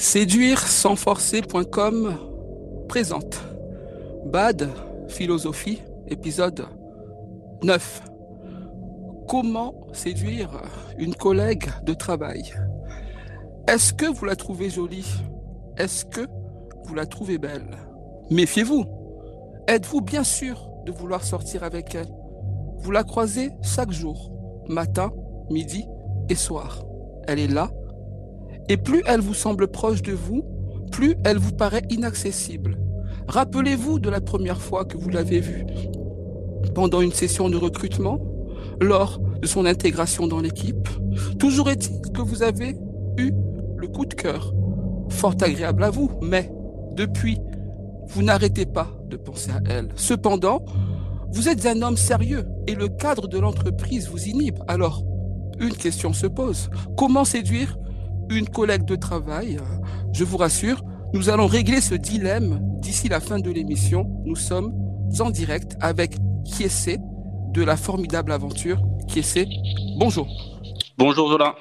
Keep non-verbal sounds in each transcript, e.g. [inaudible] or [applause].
Séduire sans forcer.com présente Bad Philosophie, épisode 9. Comment séduire une collègue de travail? Est-ce que vous la trouvez jolie? Est-ce que vous la trouvez belle? Méfiez-vous. Êtes-vous bien sûr de vouloir sortir avec elle? Vous la croisez chaque jour, matin, midi et soir. Elle est là et plus elle vous semble proche de vous, plus elle vous paraît inaccessible. Rappelez-vous de la première fois que vous l'avez vue. Pendant une session de recrutement, lors de son intégration dans l'équipe, toujours est-il que vous avez eu le coup de cœur. Fort agréable à vous, mais depuis, vous n'arrêtez pas de penser à elle. Cependant, vous êtes un homme sérieux et le cadre de l'entreprise vous inhibe. Alors, une question se pose. Comment séduire une collègue de travail. Je vous rassure, nous allons régler ce dilemme d'ici la fin de l'émission. Nous sommes en direct avec Kiese de la formidable aventure. Kiese, bonjour. Bonjour Zola.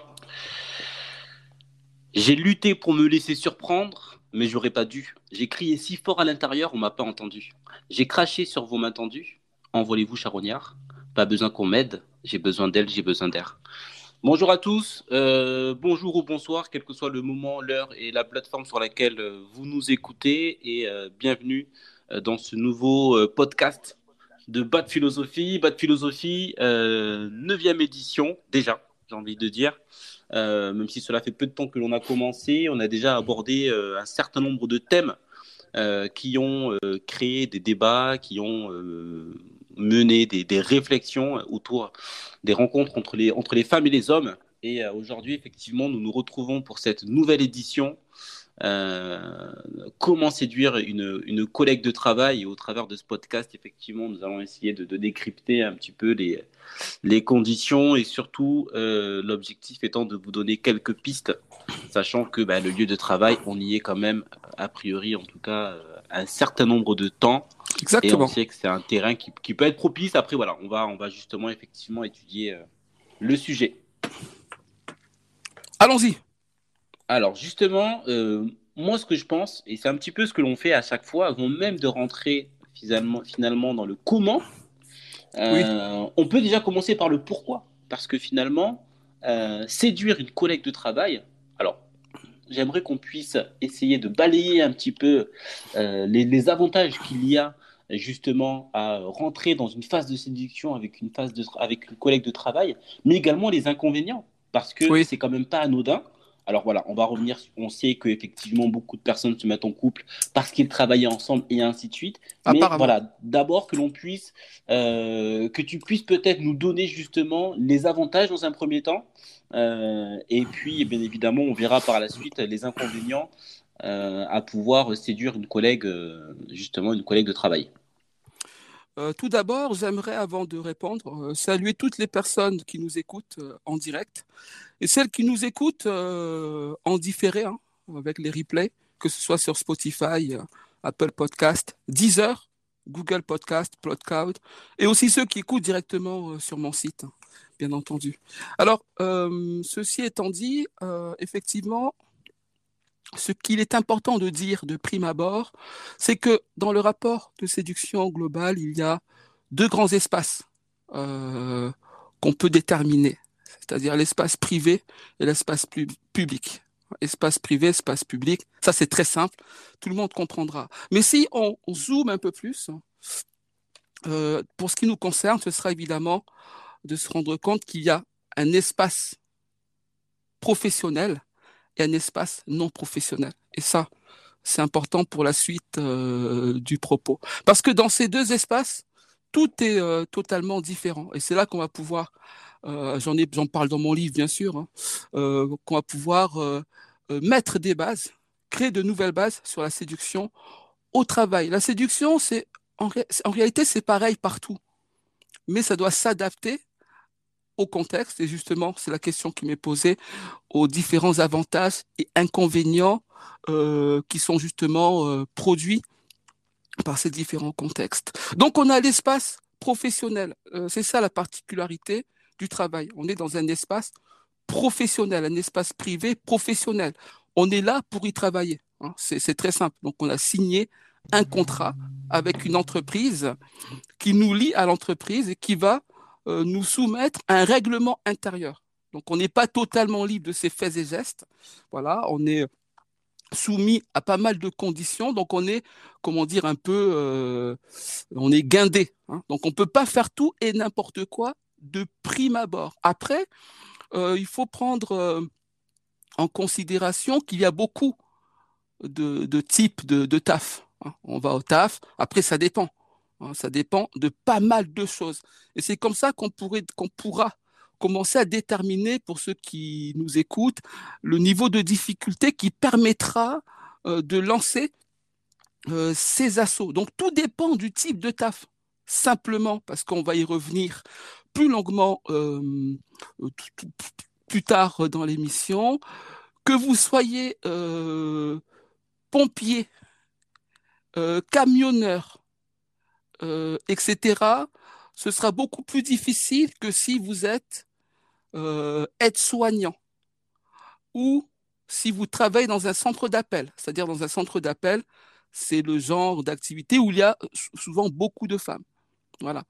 J'ai lutté pour me laisser surprendre, mais j'aurais pas dû. J'ai crié si fort à l'intérieur, on m'a pas entendu. J'ai craché sur vos mains tendues. Envolez-vous, charognard. Pas besoin qu'on m'aide. J'ai besoin d'elle, j'ai besoin d'air. Bonjour à tous, euh, bonjour ou bonsoir, quel que soit le moment, l'heure et la plateforme sur laquelle euh, vous nous écoutez et euh, bienvenue dans ce nouveau podcast de Bad Philosophie. Bad Philosophie, neuvième édition déjà, j'ai envie de dire. même si cela fait peu de temps que l'on a commencé, on a déjà abordé un certain nombre de thèmes qui ont créé des débats, qui ont mené des, réflexions autour des rencontres entre les, femmes et les hommes. Et euh, aujourd'hui, effectivement, nous nous retrouvons pour cette nouvelle édition. Euh, comment séduire une, collègue de travail et au travers de ce podcast, effectivement, nous allons essayer de, décrypter un petit peu les, les conditions et surtout euh, l'objectif étant de vous donner quelques pistes, sachant que bah, le lieu de travail, on y est quand même, a priori en tout cas, un certain nombre de temps. Exactement. Et on sait que c'est un terrain qui, qui, peut être propice. Après, voilà, on va, on va justement effectivement étudier euh, le sujet. Allons-y. Alors, justement, euh, moi, ce que je pense, et c'est un petit peu ce que l'on fait à chaque fois, avant même de rentrer finalement, finalement dans le comment, euh, on peut déjà commencer par le pourquoi. Parce que finalement, séduire une collègue de travail, alors j'aimerais qu'on puisse essayer de balayer un petit peu euh, les, avantages qu'il y a justement à rentrer dans une phase de séduction avec une phase de avec une collègue de travail, mais également les inconvénients parce que c'est quand même pas anodin alors voilà, on va revenir. On sait qu'effectivement, beaucoup de personnes se mettent en couple parce qu'ils travaillaient ensemble et ainsi de suite. Mais voilà, d'abord que l'on puisse, euh, que tu puisses peut-être nous donner justement les avantages dans un premier temps. Euh, et puis, bien évidemment, on verra par la suite les inconvénients à pouvoir séduire une collègue, justement, une collègue de travail. Euh, tout d'abord, j'aimerais, avant de répondre, euh, saluer toutes les personnes qui nous écoutent euh, en direct et celles qui nous écoutent en différé, hein, avec les replays, que ce soit sur Spotify, Apple Podcast, Deezer, Google Podcast, Podcloud, et aussi ceux qui écoutent directement sur mon site, hein, bien entendu. Alors, ceci étant dit, effectivement, ce qu'il est important de dire de prime abord, c'est que dans le rapport de séduction globale, il y a deux grands espaces euh, qu'on peut déterminer, c'est-à-dire l'espace privé et l'espace public. Espace privé, espace public, ça c'est très simple, tout le monde comprendra. Mais si on, zoome un peu plus, euh, pour ce qui nous concerne, ce sera évidemment de se rendre compte qu'il y a un espace professionnel un espace non professionnel. Et ça, c'est important pour la suite euh, du propos. Parce que dans ces deux espaces, tout est euh, totalement différent. Et c'est là qu'on va pouvoir, euh, j'en ai, j'en parle dans mon livre bien sûr, hein, qu'on va pouvoir mettre des bases, créer de nouvelles bases sur la séduction au travail. La séduction, c'est en, en réalité c'est pareil partout, mais ça doit s'adapter contexte, et justement, c'est la question qui m'est posée, aux différents avantages et inconvénients euh, qui sont justement euh, produits par ces différents contextes. Donc, on a l'espace professionnel. Euh, c'est ça la particularité du travail. On est dans un espace professionnel, un espace privé professionnel. on est là pour y travailler. Hein. C'est très simple. Donc, on a signé un contrat avec une entreprise qui nous lie à l'entreprise et qui va euh, nous soumettre un règlement intérieur. Donc, on n'est pas totalement libre de ses faits et gestes. Voilà, on est soumis à pas mal de conditions, donc on est, comment dire, un peu, euh, on est guindé. Hein. Donc on peut pas faire tout et n'importe quoi de prime abord. Après, euh, il faut prendre en considération qu'il y a beaucoup de, types de, de taf. Hein. On va au taf, après ça dépend. Hein. Ça dépend de pas mal de choses. Et c'est comme ça qu'on qu'on pourra commencer à déterminer pour ceux qui nous écoutent le niveau de difficulté qui permettra euh, de lancer euh, ces assauts. Donc tout dépend du type de taf, simplement parce qu'on va y revenir plus longuement euh, plus tard dans l'émission. Que vous soyez pompier, camionneur, etc., ce sera beaucoup plus difficile que si vous êtes euh, aide-soignant ou si vous travaillez dans un centre d'appel, c'est-à-dire dans un centre d'appel, c'est le genre d'activité où il y a souvent beaucoup de femmes. Voilà.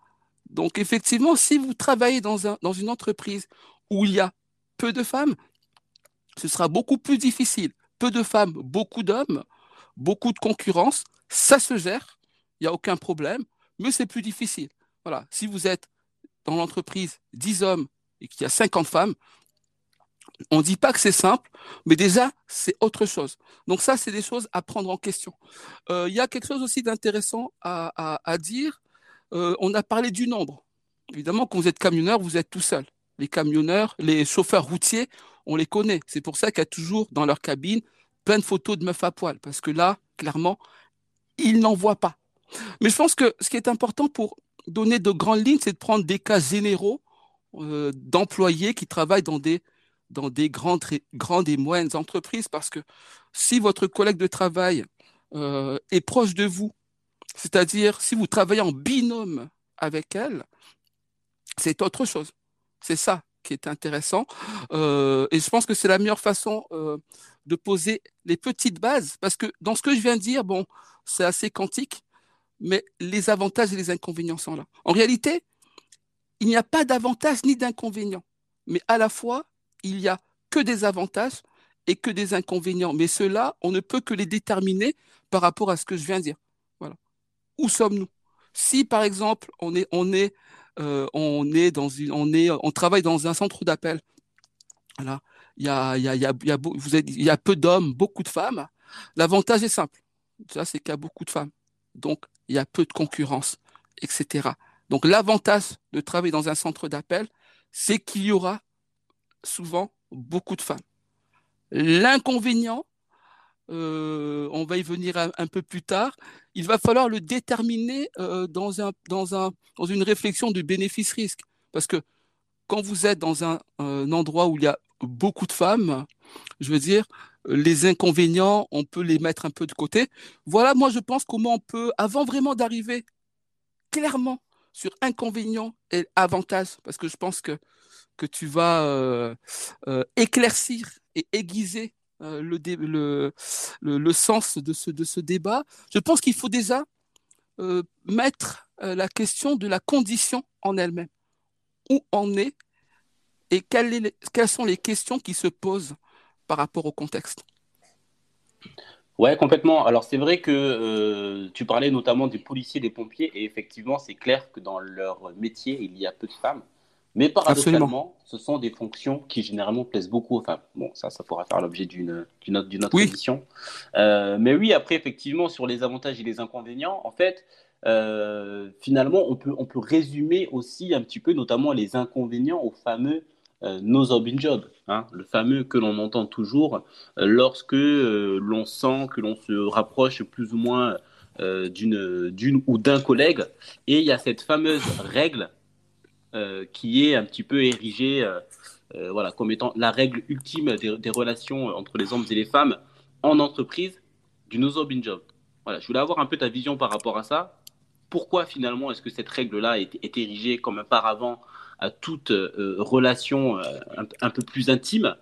Donc effectivement, si vous travaillez dans, un, dans une entreprise où il y a peu de femmes, ce sera beaucoup plus difficile. Peu de femmes, beaucoup d'hommes, beaucoup de concurrence, ça se gère, il n'y a aucun problème, mais c'est plus difficile. Voilà. Si vous êtes dans l'entreprise 10 hommes et qu'il y a 50 femmes, on ne dit pas que c'est simple, mais déjà, c'est autre chose. Donc ça, c'est des choses à prendre en question. Euh, il y a quelque chose aussi d'intéressant à, dire. Euh, on a parlé du nombre. Évidemment, quand vous êtes camionneur, vous êtes tout seul. Les camionneurs, les chauffeurs routiers, on les connaît. C'est pour ça qu'il y a toujours dans leur cabine plein de photos de meufs à poil, parce que là, clairement, ils n'en voient pas. Mais je pense que ce qui est important pour donner de grandes lignes, c'est de prendre des cas généraux euh, d'employés qui travaillent dans des, dans des grandes, grandes et moyennes entreprises parce que si votre collègue de travail euh, est proche de vous, c'est-à-dire si vous travaillez en binôme avec elle, c'est autre chose. C'est ça qui est intéressant. Euh, et je pense que c'est la meilleure façon de poser les petites bases parce que dans ce que je viens de dire, bon, c'est assez quantique, mais les avantages et les inconvénients sont là. En réalité, il n'y a pas d'avantages ni d'inconvénients, mais à la fois, il n'y a que des avantages et que des inconvénients. Mais ceux-là, on ne peut que les déterminer par rapport à ce que je viens de dire. Voilà. Où sommes-nous? Si, par exemple, on est, on est, euh, on est dans une, on est, on travaille dans un centre d'appel. Voilà. Il y a, il y a, il y a, il y a, vous êtes, il y a peu d'hommes, beaucoup de femmes. L'avantage est simple. Ça, c'est qu'il y a beaucoup de femmes. Donc, il y a peu de concurrence, etc. Donc l'avantage de travailler dans un centre d'appel, c'est qu'il y aura souvent beaucoup de femmes. L'inconvénient, euh, on va y venir un, peu plus tard, il va falloir le déterminer euh, dans, un, dans, un, dans une réflexion de bénéfice-risque. Parce que quand vous êtes dans un, endroit où il y a beaucoup de femmes, je veux dire, les inconvénients, on peut les mettre un peu de côté. Voilà, moi, je pense comment on peut, avant vraiment d'arriver clairement sur inconvénients et avantages, parce que je pense que, tu vas euh, euh, éclaircir et aiguiser euh, le, sens de ce, débat. Je pense qu'il faut déjà mettre la question de la condition en elle-même. Où on est et quelles sont les questions qui se posent par rapport au contexte. Ouais, complètement. Alors c'est vrai que euh, tu parlais notamment des policiers, des pompiers, et effectivement, c'est clair que dans leur métier, il y a peu de femmes. Mais paradoxalement, ce sont des fonctions qui généralement plaisent beaucoup aux femmes. Bon, ça, ça pourra faire l'objet d'une autre, d'une autre émission. Euh, mais oui, après, effectivement, sur les avantages et les inconvénients, en fait, euh, finalement, on peut, on peut résumer aussi un petit peu, notamment les inconvénients aux fameux no job in job, hein, le fameux que l'on entend toujours euh, lorsque euh, l'on sent que l'on se rapproche plus ou moins d'une d'une ou d'un collègue, et il y a cette fameuse règle qui est un petit peu érigée, voilà, comme étant la règle ultime des, relations entre les hommes et les femmes en entreprise du no job job. Voilà, je voulais avoir un peu ta vision par rapport à ça. Pourquoi finalement est-ce que cette règle-là est, est érigée comme un paravent à toute euh, relation euh, un, peu plus intime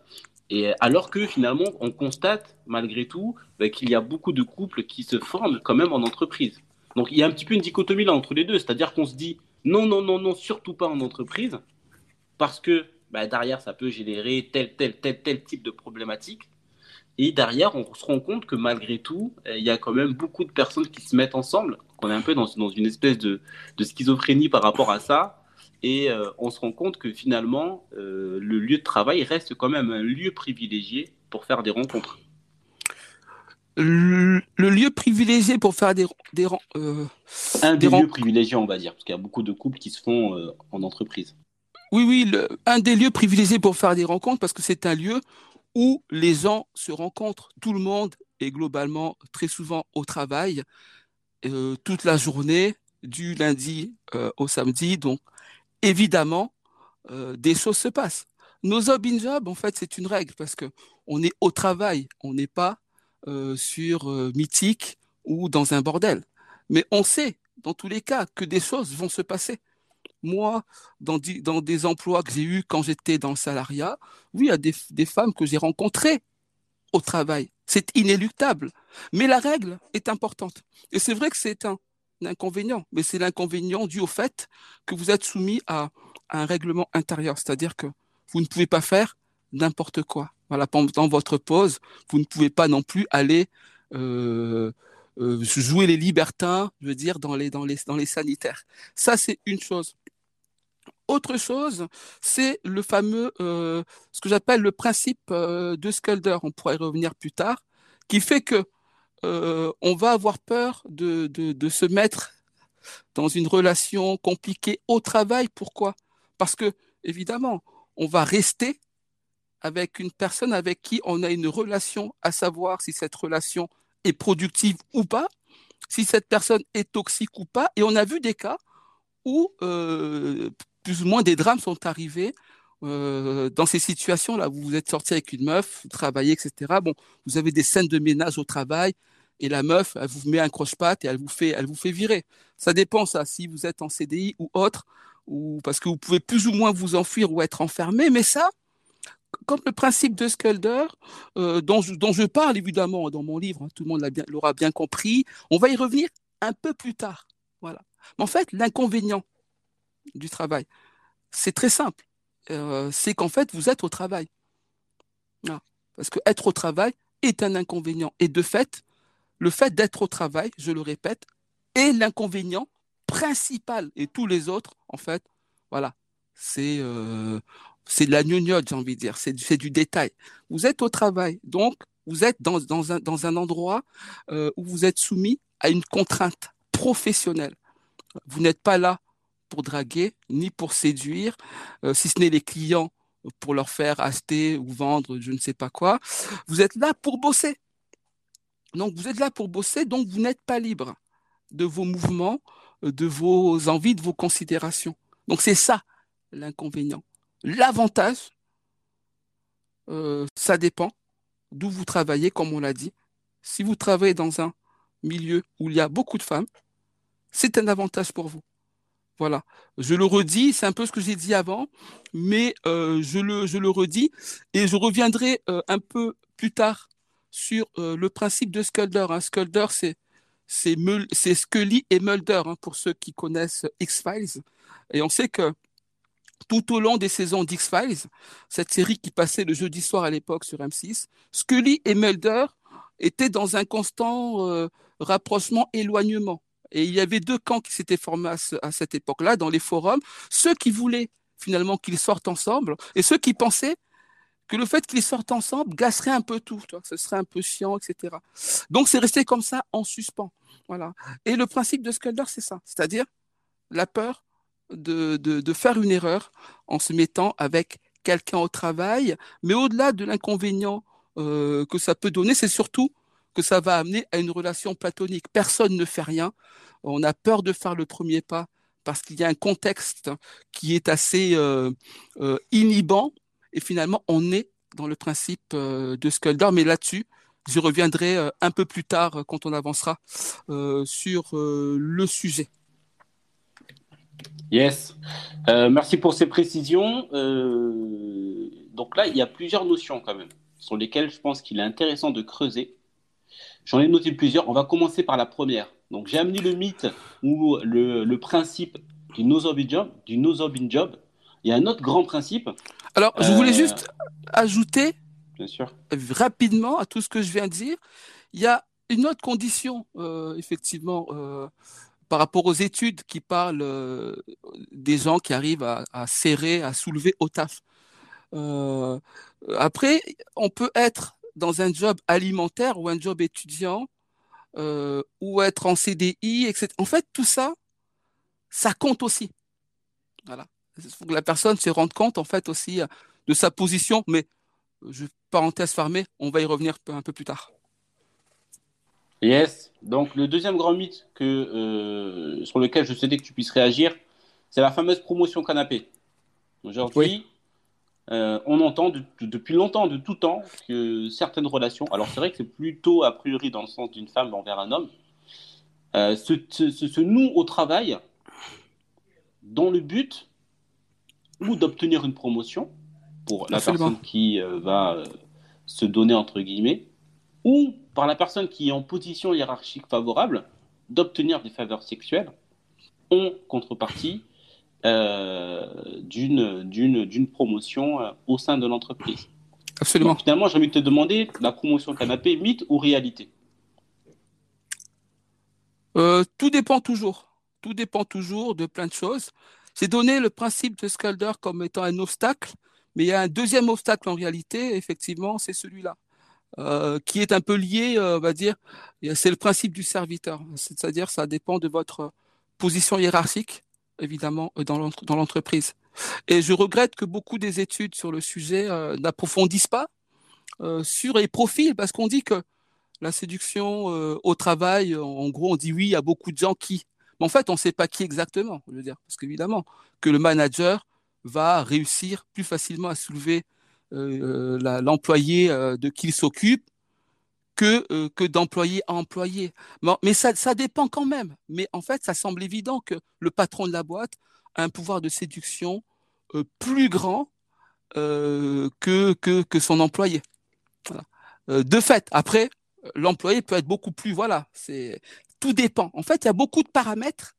Et alors que finalement, on constate malgré tout bah, qu'il y a beaucoup de couples qui se forment quand même en entreprise. Donc il y a un petit peu une dichotomie là entre les deux, c'est-à-dire qu'on se dit non, non, non, non, surtout pas en entreprise, parce que bah, derrière ça peut générer tel, tel, tel, tel type de problématique. Et derrière, on se rend compte que malgré tout, il y a quand même beaucoup de personnes qui se mettent ensemble, qu'on est un peu dans, une espèce de, schizophrénie par rapport à ça. Et euh, on se rend compte que finalement, euh, le lieu de travail reste quand même un lieu privilégié pour faire des rencontres. Le, lieu privilégié pour faire des, des euh, un des, lieux privilégiés, on va dire, parce qu'il y a beaucoup de couples qui se font euh, en entreprise. Oui, oui, le, un des lieux privilégiés pour faire des rencontres, parce que c'est un lieu où les gens se rencontrent. Tout le monde est globalement très souvent au travail toute la journée, du lundi au samedi. Donc, évidemment, euh, des choses se passent. Nos job in job, en fait, c'est une règle parce que on est au travail, on n'est pas sur mythique ou dans un bordel. Mais on sait, dans tous les cas, que des choses vont se passer. Moi, dans, des emplois que j'ai eus quand j'étais dans le salariat, oui, il y a des femmes que j'ai rencontrées au travail. C'est inéluctable. Mais la règle est importante. Et c'est vrai que c'est un, inconvénient, mais c'est l'inconvénient dû au fait que vous êtes soumis à, un règlement intérieur. C'est-à-dire que vous ne pouvez pas faire n'importe quoi. Voilà, pendant votre pause, vous ne pouvez pas non plus aller euh, euh, jouer les libertins, je veux dire, dans les, dans les, dans les sanitaires. Ça, c'est une chose. Autre chose, c'est le fameux, euh, ce que j'appelle le principe de Skulder, on pourrait y revenir plus tard, qui fait que euh, on va avoir peur de, se mettre dans une relation compliquée au travail. Pourquoi? Parce que, évidemment, on va rester avec une personne avec qui on a une relation, à savoir si cette relation est productive ou pas, si cette personne est toxique ou pas. Et on a vu des cas où euh, plus ou moins des drames sont arrivés euh, dans ces situations-là. Vous vous êtes sorti avec une meuf, vous travaillez, etc. Bon, vous avez des scènes de ménage au travail et la meuf, elle vous met un croche-patte et elle vous fait, elle vous fait virer. Ça dépend, ça, si vous êtes en CDI ou autre, ou parce que vous pouvez plus ou moins vous enfuir ou être enfermé. Mais ça, comme le principe de Skulder, euh, dont, je, parle évidemment dans mon livre, hein, tout le monde l'aura bien, bien compris, on va y revenir un peu plus tard. Voilà. Mais en fait, l'inconvénient du travail, c'est très simple. Euh, c'est qu'en fait, vous êtes au travail. Parce que être au travail est un inconvénient. Et de fait, le fait d'être au travail, je le répète, est l'inconvénient principal. Et tous les autres, en fait, voilà, c'est euh, de la gnognotte, j'ai envie de dire, c'est du détail. Vous êtes au travail, donc vous êtes dans, dans, un, dans un endroit euh, où vous êtes soumis à une contrainte professionnelle. Vous n'êtes pas là pour draguer, ni pour séduire, euh, si ce n'est les clients pour leur faire acheter ou vendre je ne sais pas quoi. Vous êtes là pour bosser. Donc vous êtes là pour bosser, donc vous n'êtes pas libre de vos mouvements, de vos envies, de vos considérations. Donc c'est ça l'inconvénient. L'avantage, euh, ça dépend d'où vous travaillez, comme on l'a dit. Si vous travaillez dans un milieu où il y a beaucoup de femmes, c'est un avantage pour vous. Voilà. Je le redis, c'est un peu ce que j'ai dit avant, mais euh, je, le, je le redis et je reviendrai euh, un peu plus tard sur euh, le principe de Skulder. Hein. Skulder, c'est c'est Scully et Mulder hein, pour ceux qui connaissent X-Files. Et on sait que tout au long des saisons d'X-Files, cette série qui passait le jeudi soir à l'époque sur M6, Scully et Mulder étaient dans un constant rapprochement, éloignement. Et il y avait deux camps qui s'étaient formés à, cette époque-là dans les forums, ceux qui voulaient finalement qu'ils sortent ensemble et ceux qui pensaient que le fait qu'ils sortent ensemble gasserait un peu tout, ce serait un peu chiant, etc. Donc c'est resté comme ça en suspens. Voilà. Et le principe de Skulder, c'est ça, c'est-à-dire la peur de, de, faire une erreur en se mettant avec quelqu'un au travail, mais au-delà de l'inconvénient euh, que ça peut donner, c'est surtout que ça va amener à une relation platonique. Personne ne fait rien. On a peur de faire le premier pas parce qu'il y a un contexte qui est assez euh, euh, inhibant. Et finalement, on est dans le principe euh, de Skulder. Mais là-dessus, je reviendrai un peu plus tard quand on avancera sur le sujet. Yes. merci pour ces précisions. Donc là, il y a plusieurs notions quand même, sur lesquelles je pense qu'il est intéressant de creuser. J'en ai noté plusieurs. On va commencer par la première. Donc j'ai amené le mythe ou le, principe du no job du no job. Il y a un autre grand principe. Alors, je voulais euh, juste ajouter Bien sûr. rapidement à tout ce que je viens de dire. Il y a une autre condition, euh, effectivement, euh, par rapport aux études qui parlent des gens qui arrivent à, serrer, à soulever au taf. après, on peut être dans un job alimentaire ou un job étudiant ou être en CDI, etc. En fait, tout ça, ça compte aussi. Voilà. Il faut que la personne se rende compte, en fait, aussi de sa position. Mais, je, parenthèse fermée, on va y revenir un peu plus tard. Yes. Donc, le deuxième grand mythe que, euh, sur lequel je souhaitais que tu puisses réagir, c'est la fameuse promotion canapé. Aujourd'hui, euh, on entend depuis longtemps, de tout temps, que certaines relations, alors c'est vrai que c'est plutôt a priori dans le sens d'une femme envers un homme, euh, se, se, nouent au travail dans le but ou d'obtenir une promotion pour la personne qui va se donner entre guillemets, ou par la personne qui est en position hiérarchique favorable d'obtenir des faveurs sexuelles en contrepartie euh, d'une promotion euh, au sein de l'entreprise. Absolument. finalement, j'ai envie de te demander, la promotion canapé, mythe ou réalité? Euh, Tout dépend toujours. Tout dépend toujours de plein de choses. J'ai donné le principe de Scalder comme étant un obstacle, mais il y a un deuxième obstacle en réalité, effectivement, c'est celui-là. Euh, qui est un peu lié, euh, on va dire, c'est le principe du serviteur. C'est-à-dire, ça dépend de votre position hiérarchique, évidemment, euh, dans l'entreprise. Et je regrette que beaucoup des études sur le sujet n'approfondissent pas sur les profils, parce qu'on dit que la séduction au travail, en gros, on dit oui, il y a beaucoup de gens qui. Mais en fait, on ne sait pas qui exactement, je veux dire, parce qu'évidemment, que le manager va réussir plus facilement à soulever euh, euh, l'employé euh, de qui il s'occupe que, que d'employé à employé. mais ça, ça dépend quand même. Mais en fait, ça semble évident que le patron de la boîte a un pouvoir de séduction plus grand que, que, que, son employé. de fait, après, l'employé peut être beaucoup plus, voilà, c'est tout dépend. En fait, il y a beaucoup de paramètres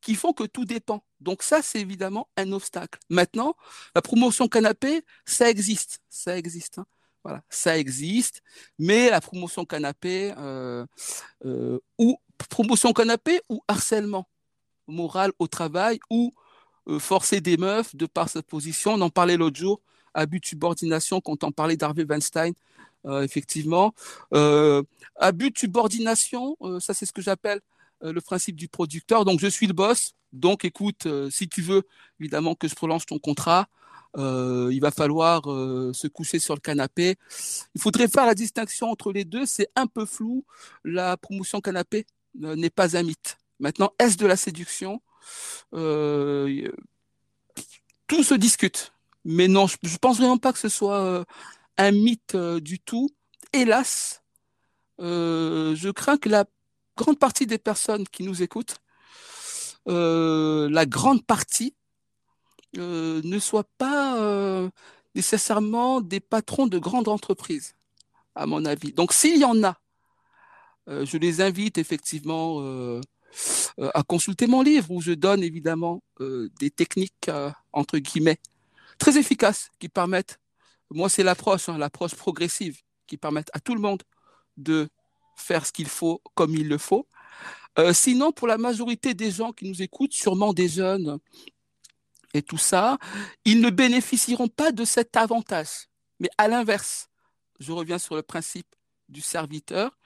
qui font que tout dépend. Donc ça, c'est évidemment un obstacle. Maintenant, la promotion canapé, ça existe, ça existe. Hein. Voilà, ça existe, mais la promotion canapé euh, euh, ou promotion canapé ou harcèlement moral au travail ou euh, forcer des meufs de par sa position. On en parlait l'autre jour, abus de subordination quand on parlait d'Harvey Weinstein. effectivement, abus de subordination, ça c'est ce que j'appelle le principe du producteur. Donc je suis le boss, donc, écoute, si tu veux évidemment que je prolonge ton contrat, euh, il va falloir euh, se coucher sur le canapé. Il faudrait faire la distinction entre les deux. C'est un peu flou. La promotion canapé n'est pas un mythe. Maintenant, est-ce de la séduction? Tout se discute. Mais non, je, ne pense vraiment pas que ce soit un mythe du tout. Hélas, je crains que la grande partie des personnes qui nous écoutent euh, la grande partie euh, ne soit pas euh, nécessairement des patrons de grandes entreprises, à mon avis. Donc s'il y en a, je les invite effectivement à consulter mon livre où je donne évidemment des techniques, entre guillemets, très efficaces qui permettent, moi c'est l'approche, hein, l'approche progressive, qui permettent à tout le monde de faire ce qu'il faut comme il le faut, euh, sinon, pour la majorité des gens qui nous écoutent, sûrement des jeunes et tout ça, ils ne bénéficieront pas de cet avantage. Mais à l'inverse, je reviens sur le principe du serviteur,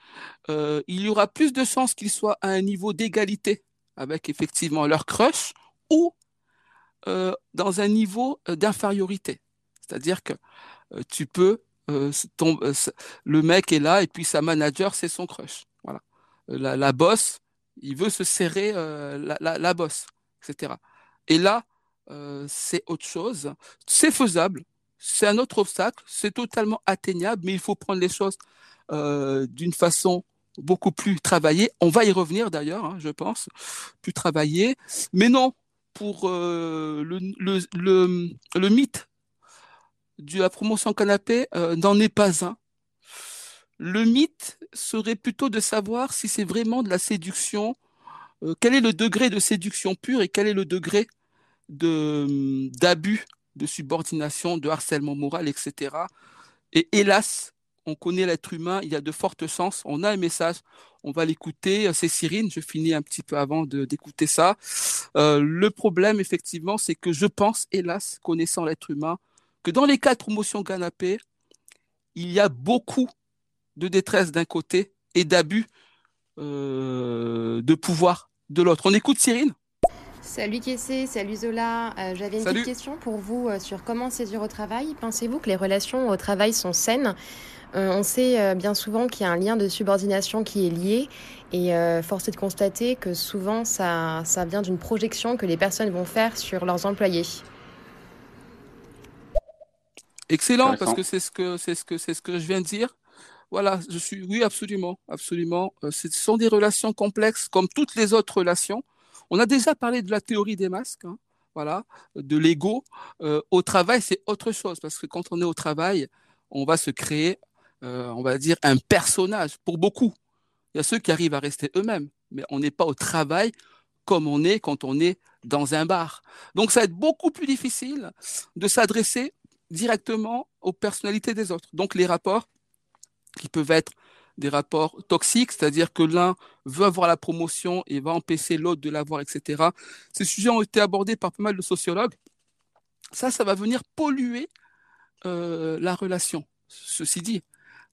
euh, il y aura plus de chances qu'ils soient à un niveau d'égalité avec effectivement leur crush ou euh, dans un niveau d'infériorité. C'est-à-dire que tu peux, le mec est là et puis sa manager, c'est son crush. Voilà. La, la boss, il veut se serrer euh, la, bosse, etc. Et là, euh, c'est autre chose. C'est faisable, c'est un autre obstacle, c'est totalement atteignable, mais il faut prendre les choses euh, d'une façon beaucoup plus travaillée. On va y revenir d'ailleurs, hein, je pense, plus travaillée. Mais non, pour le, le, mythe de la promotion canapé euh, n'en est pas un. Le mythe serait plutôt de savoir si c'est vraiment de la séduction, euh, quel est le degré de séduction pure et quel est le degré de d'abus, de subordination, de harcèlement moral, etc. Et hélas, on connaît l'être humain, il y a de fortes chances, on a un message, on va l'écouter, c'est Cyrine, je finis un petit peu avant d'écouter ça. Euh, le problème, effectivement, c'est que je pense, hélas, connaissant l'être humain, que dans les cas de promotion canapé, il y a beaucoup de détresse d'un côté et d'abus euh, de pouvoir de l'autre. On écoute Cyrine? Salut Kessé, salut Zola. Euh, j'avais une petite question pour vous sur comment séduire au travail. Pensez-vous que les relations au travail sont saines? Euh, on sait euh, bien souvent qu'il y a un lien de subordination qui est lié et euh, force est de constater que souvent ça, ça vient d'une projection que les personnes vont faire sur leurs employés. Excellent, parce que c'est ce que c'est ce que c'est ce que je viens de dire. Voilà, je suis oui absolument, absolument. Ce sont des relations complexes comme toutes les autres relations. On a déjà parlé de la théorie des masques, hein, voilà, de l'ego. au travail, c'est autre chose parce que quand on est au travail, on va se créer euh, on va dire, un personnage pour beaucoup. Il y a ceux qui arrivent à rester eux-mêmes, mais on n'est pas au travail comme on est quand on est dans un bar. Donc ça va être beaucoup plus difficile de s'adresser directement aux personnalités des autres. Donc les rapports qui peuvent être des rapports toxiques, c'est-à-dire que l'un veut avoir la promotion et va empêcher l'autre de l'avoir, etc. Ces sujets ont été abordés par pas mal de sociologues. Ça, ça va venir polluer euh, la relation. Ceci dit,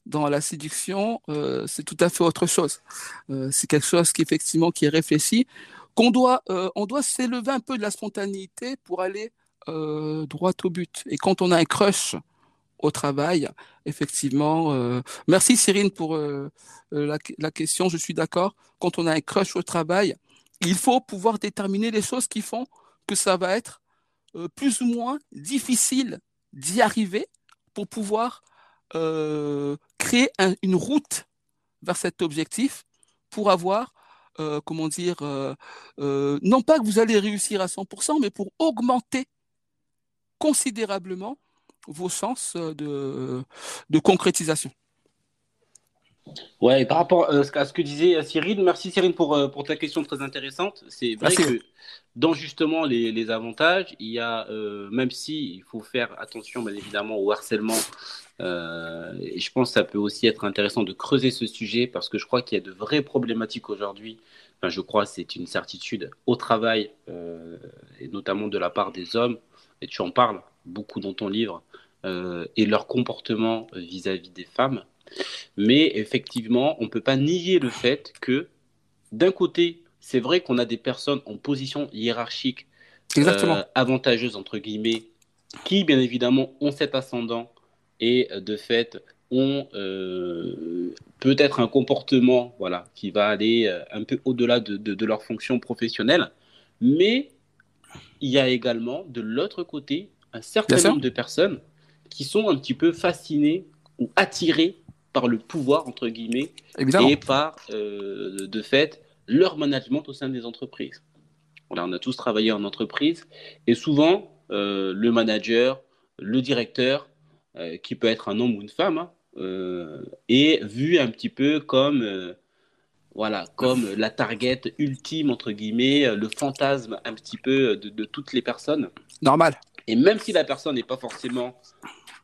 dans la séduction, euh, c'est tout à fait autre chose. Euh, c'est quelque chose qui effectivement est réfléchi, qu'on on doit s'élever un peu de la spontanéité pour aller droit au but. Et quand on a un crush au travail, effectivement, merci Cyrine pour la, la, question, je suis d'accord. Quand on a un crush au travail, il faut pouvoir déterminer les choses qui font que ça va être plus ou moins difficile d'y arriver pour pouvoir euh, créer une route vers cet objectif pour avoir, euh, comment dire, euh, non pas que vous allez réussir à 100%, mais pour augmenter considérablement vos chances de, de concrétisation? Ouais, par rapport à ce que disait Cyril, merci Cyril pour, pour ta question très intéressante. C'est vrai que dans justement les, les, avantages, il y a, même si il faut faire attention bien évidemment au harcèlement euh, et je pense que ça peut aussi être intéressant de creuser ce sujet parce que je crois qu'il y a de vraies problématiques aujourd'hui. Enfin, je crois c'est une certitude au travail euh, et notamment de la part des hommes. Et tu en parles beaucoup dans ton livre euh, et leur comportement vis-à-vis des femmes. Mais effectivement, on ne peut pas nier le fait que d'un côté, c'est vrai qu'on a des personnes en position hiérarchique avantageuse entre guillemets qui bien évidemment ont cet ascendant et euh, de fait ont euh, peut-être un comportement voilà, qui va aller euh, un peu au-delà de, de, leur fonction professionnelle, mais il y a également de l'autre côté un certain nombre de personnes qui sont un petit peu fascinées ou attirées par le pouvoir, entre guillemets, et par, de fait, leur management au sein des entreprises. Voilà, on a tous travaillé en entreprise, et souvent, le manager, le directeur euh, qui peut être un homme ou une femme, hein, euh, est vu un petit peu comme euh, voilà, comme la target ultime, entre guillemets, le fantasme un petit peu de, toutes les personnes. Normal. Et même si la personne n'est pas forcément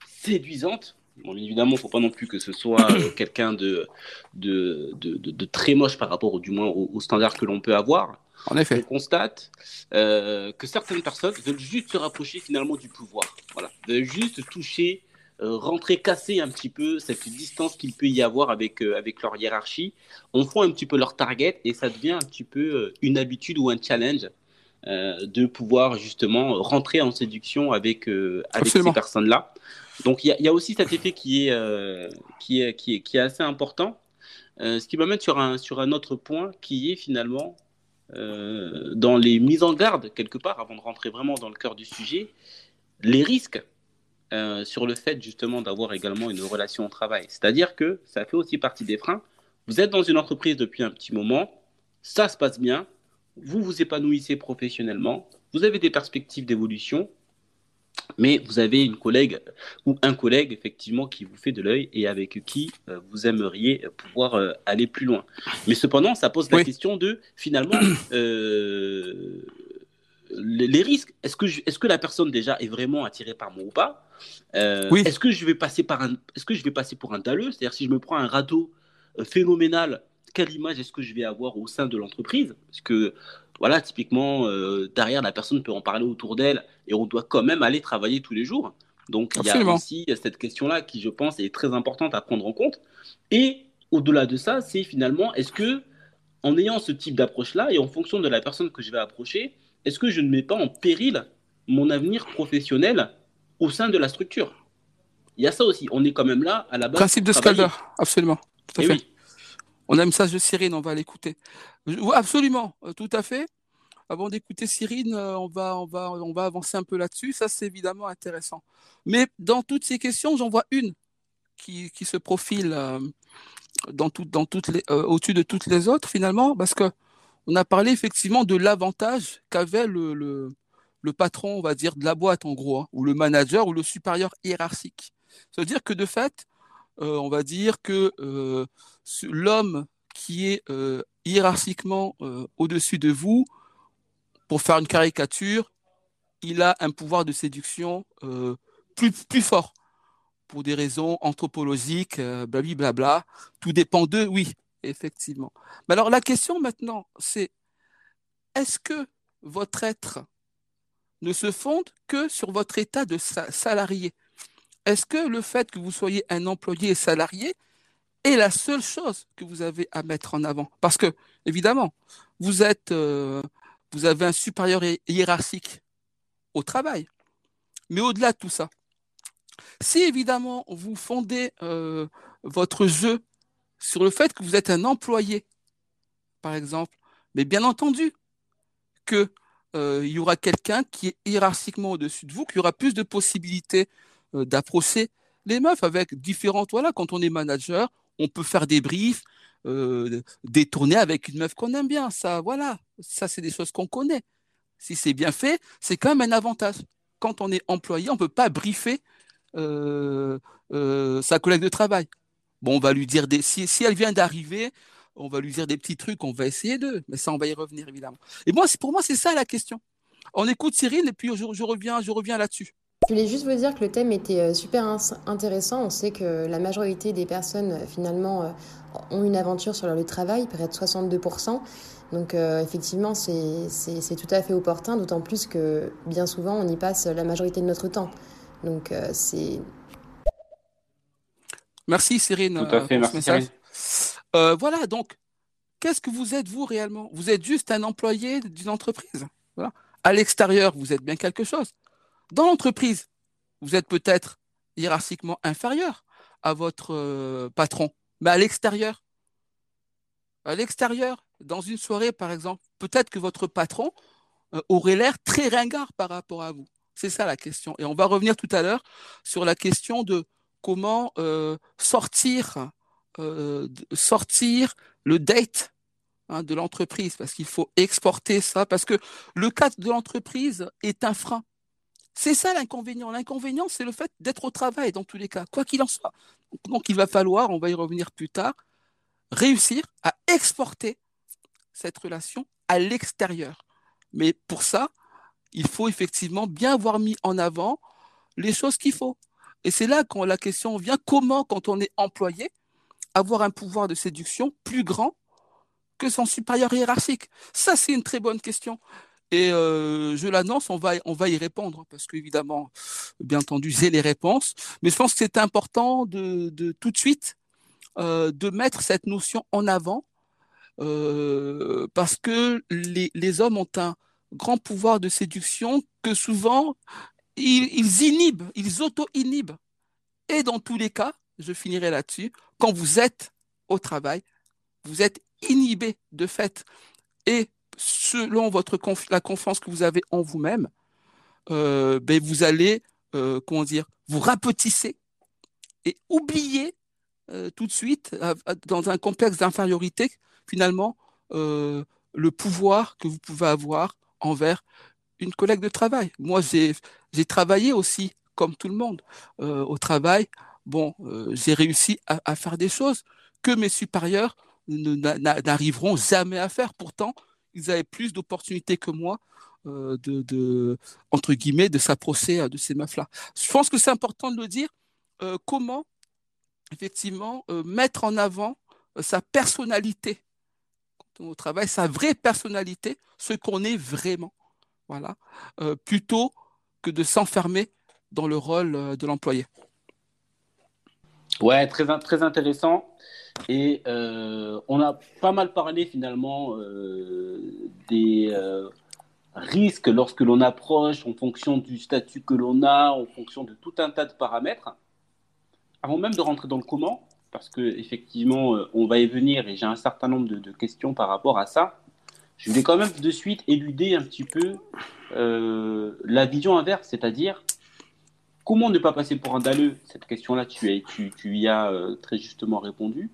séduisante, bon, évidemment, il ne faut pas non plus que ce soit [coughs] quelqu'un de de, de, de, très moche par rapport, au, du moins, aux au standards que l'on peut avoir. En effet. On constate que certaines personnes veulent juste se rapprocher finalement du pouvoir. Voilà, veulent juste toucher euh, rentrer, casser un petit peu cette distance qu'il peut y avoir avec, euh, avec leur hiérarchie. On font un petit peu leur target et ça devient un petit peu euh, une habitude ou un challenge de pouvoir justement rentrer en séduction avec, avec ces personnes-là. Donc il y, y, a aussi cet effet qui est, qui est, qui est, qui est assez important. ce qui m'amène sur un, sur un autre point qui est finalement dans les mises en garde, quelque part, avant de rentrer vraiment dans le cœur du sujet, les risques euh, sur le fait justement d'avoir également une relation au travail. C'est-à-dire que ça fait aussi partie des freins. Vous êtes dans une entreprise depuis un petit moment, ça se passe bien, vous vous épanouissez professionnellement, vous avez des perspectives d'évolution, mais vous avez une collègue ou un collègue effectivement qui vous fait de l'œil et avec qui euh, vous aimeriez pouvoir euh, aller plus loin. Mais cependant, ça pose la question de finalement euh, les, risques. Est-ce que, est que la personne déjà est vraiment attirée par moi ou pas? Oui. Est-ce que je vais passer par un, est-ce que je vais passer pour un daleux C'est-à-dire si je me prends un radeau phénoménal, quelle image est-ce que je vais avoir au sein de l'entreprise? Parce que voilà, typiquement, euh, derrière, la personne peut en parler autour d'elle et on doit quand même aller travailler tous les jours. Donc, il y a aussi cette question-là qui, je pense, est très importante à prendre en compte. Et au-delà de ça, c'est finalement, est-ce que, en ayant ce type d'approche-là et en fonction de la personne que je vais approcher, est-ce que je ne mets pas en péril mon avenir professionnel au sein de la structure? Il y a ça aussi. On est quand même là à la base. Principe de Scalder, absolument. Tout à fait. On a un message de Cyrine, on va l'écouter. Absolument, euh, tout à fait. Avant d'écouter Cyrine, euh, on va, on, va, on va avancer un peu là-dessus. Ça, c'est évidemment intéressant. Mais dans toutes ces questions, j'en vois une qui, se profile euh, dans dans toutes les, au-dessus de toutes les autres, finalement, parce que on a parlé effectivement de l'avantage qu'avait le, patron, on va dire, de la boîte, en gros, hein, ou le manager, ou le supérieur hiérarchique. C'est-à-dire que de fait, on va dire que l'homme qui est euh, hiérarchiquement euh, au-dessus de vous, pour faire une caricature, il a un pouvoir de séduction euh, plus, plus fort pour des raisons anthropologiques, blablabla. Tout dépend d'eux, oui, effectivement. Mais alors la question maintenant, c'est est-ce que votre être ne se fonde que sur votre état de salarié? Est-ce que le fait que vous soyez un employé salarié est la seule chose que vous avez à mettre en avant? Parce que, évidemment, vous êtes, euh, vous avez un supérieur hiérarchique au travail. Mais au-delà de tout ça, si évidemment vous fondez euh, votre jeu sur le fait que vous êtes un employé, par exemple, mais bien entendu que euh, y aura quelqu'un qui est hiérarchiquement au-dessus de vous, qui aura plus de possibilités d'approcher les meufs avec différentes. Voilà, quand on est manager, on peut faire des briefs, euh, détourner avec une meuf qu'on aime bien. Ça, voilà, ça c'est des choses qu'on connaît. Si c'est bien fait, c'est quand même un avantage. Quand on est employé, on ne peut pas briefer euh, euh, sa collègue de travail. Bon, on va lui dire des. Si, elle vient d'arriver, on va lui dire des petits trucs, on va essayer d'eux, mais ça, on va y revenir évidemment. Et moi, pour moi, c'est ça la question. On écoute Cyril et puis je reviens, je reviens là-dessus. Je voulais juste vous dire que le thème était euh, super intéressant. On sait que la majorité des personnes, euh, finalement, euh, ont une aventure sur leur lieu de travail, près de 62%. Donc, effectivement, c'est tout à fait opportun, d'autant plus que bien souvent, on y passe la majorité de notre temps. Donc, c'est. Merci, Cyrine. Tout à fait, merci. voilà, donc, qu'est-ce que vous êtes, vous, réellement? Vous êtes juste un employé d'une entreprise. Voilà. À l'extérieur, vous êtes bien quelque chose. Dans l'entreprise, vous êtes peut-être hiérarchiquement inférieur à votre euh, patron, mais à l'extérieur, à l'extérieur, dans une soirée par exemple, peut-être que votre patron euh, aurait l'air très ringard par rapport à vous. C'est ça la question. Et on va revenir tout à l'heure sur la question de comment euh, sortir, sortir le date hein, de l'entreprise, parce qu'il faut exporter ça, parce que le cadre de l'entreprise est un frein. C'est ça l'inconvénient. L'inconvénient, c'est le fait d'être au travail dans tous les cas, quoi qu'il en soit. Donc il va falloir, on va y revenir plus tard, réussir à exporter cette relation à l'extérieur. Mais pour ça, il faut effectivement bien avoir mis en avant les choses qu'il faut. Et c'est là quand la question vient, comment, quand on est employé, avoir un pouvoir de séduction plus grand que son supérieur hiérarchique? Ça, c'est une très bonne question. Et euh, je l'annonce, on va, on va y répondre parce qu'évidemment, bien entendu, j'ai les réponses. Mais je pense que c'est important de, de, tout de suite euh, de mettre cette notion en avant euh, parce que les, les, hommes ont un grand pouvoir de séduction que souvent ils, inhibent, ils auto-inhibent. Et dans tous les cas, je finirai là-dessus, quand vous êtes au travail, vous êtes inhibé de fait. Et selon votre la confiance que vous avez en vous-même, euh, ben vous allez, euh, comment dire, vous rapetisser et oublier euh, tout de suite, dans un complexe d'infériorité, finalement, le pouvoir que vous pouvez avoir envers une collègue de travail. Moi, j'ai travaillé aussi, comme tout le monde, euh, au travail. Bon, euh, j'ai réussi à, faire des choses que mes supérieurs n'arriveront jamais à faire. Pourtant, ils avaient plus d'opportunités que moi euh, de, entre guillemets, de s'approcher de ces meufs-là. Je pense que c'est important de le dire. comment, effectivement, mettre en avant sa personnalité au travail, sa vraie personnalité, ce qu'on est vraiment, voilà, euh, plutôt que de s'enfermer dans le rôle euh, de l'employé. Ouais, très, très intéressant. Et euh, on a pas mal parlé finalement des risques lorsque l'on approche en fonction du statut que l'on a, en fonction de tout un tas de paramètres. Avant même de rentrer dans le comment, parce que effectivement, on va y venir et j'ai un certain nombre de, questions par rapport à ça. Je vais quand même de suite éluder un petit peu euh, la vision inverse, c'est-à-dire comment ne pas passer pour un dalleux? Cette question-là, tu, y as euh, très justement répondu.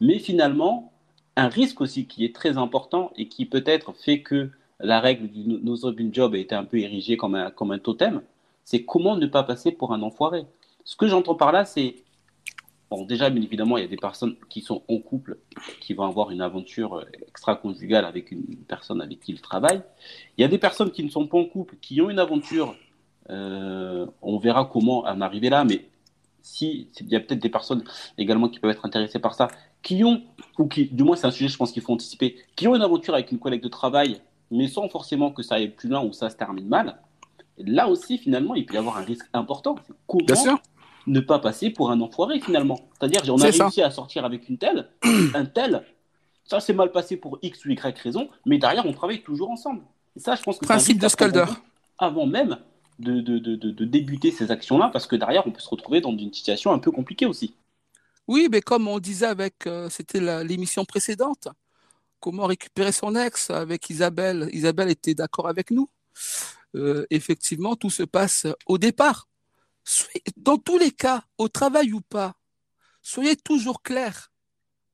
Mais finalement, un risque aussi qui est très important et qui peut-être fait que la règle du no job a été un peu érigée comme un totem, c'est comment ne pas passer pour un enfoiré? Ce que j'entends par là, c'est déjà, bien évidemment, il y a des personnes qui sont en couple, qui vont avoir une aventure euh, extra-conjugale avec une personne avec qui ils travaillent. Il y a des personnes qui ne sont pas en couple, qui ont une aventure. Euh, on verra comment en arriver là, mais si il y a peut-être des personnes également qui peuvent être intéressées par ça, qui ont, ou qui, du moins c'est un sujet, je pense qu'il faut anticiper, qui ont une aventure avec une collègue de travail, mais sans forcément que ça aille plus loin ou ça se termine mal. Là aussi, finalement, il peut y avoir un risque important. Comment Bien sûr ne pas passer pour un enfoiré finalement. C'est-à-dire, on a réussi à sortir avec une telle, [clears throat] un tel, ça s'est mal passé pour X ou Y raison, mais derrière, on travaille toujours ensemble. Et ça, je pense que Principe de Scalder. Avant même de, de, de, de débuter ces actions-là, parce que derrière, on peut se retrouver dans une situation un peu compliquée aussi. Oui, mais comme on disait avec, euh, c'était l'émission précédente, comment récupérer son ex avec Isabelle? Isabelle était d'accord avec nous. Euh, effectivement, tout se passe au départ dans tous les cas, au travail ou pas, soyez toujours clair,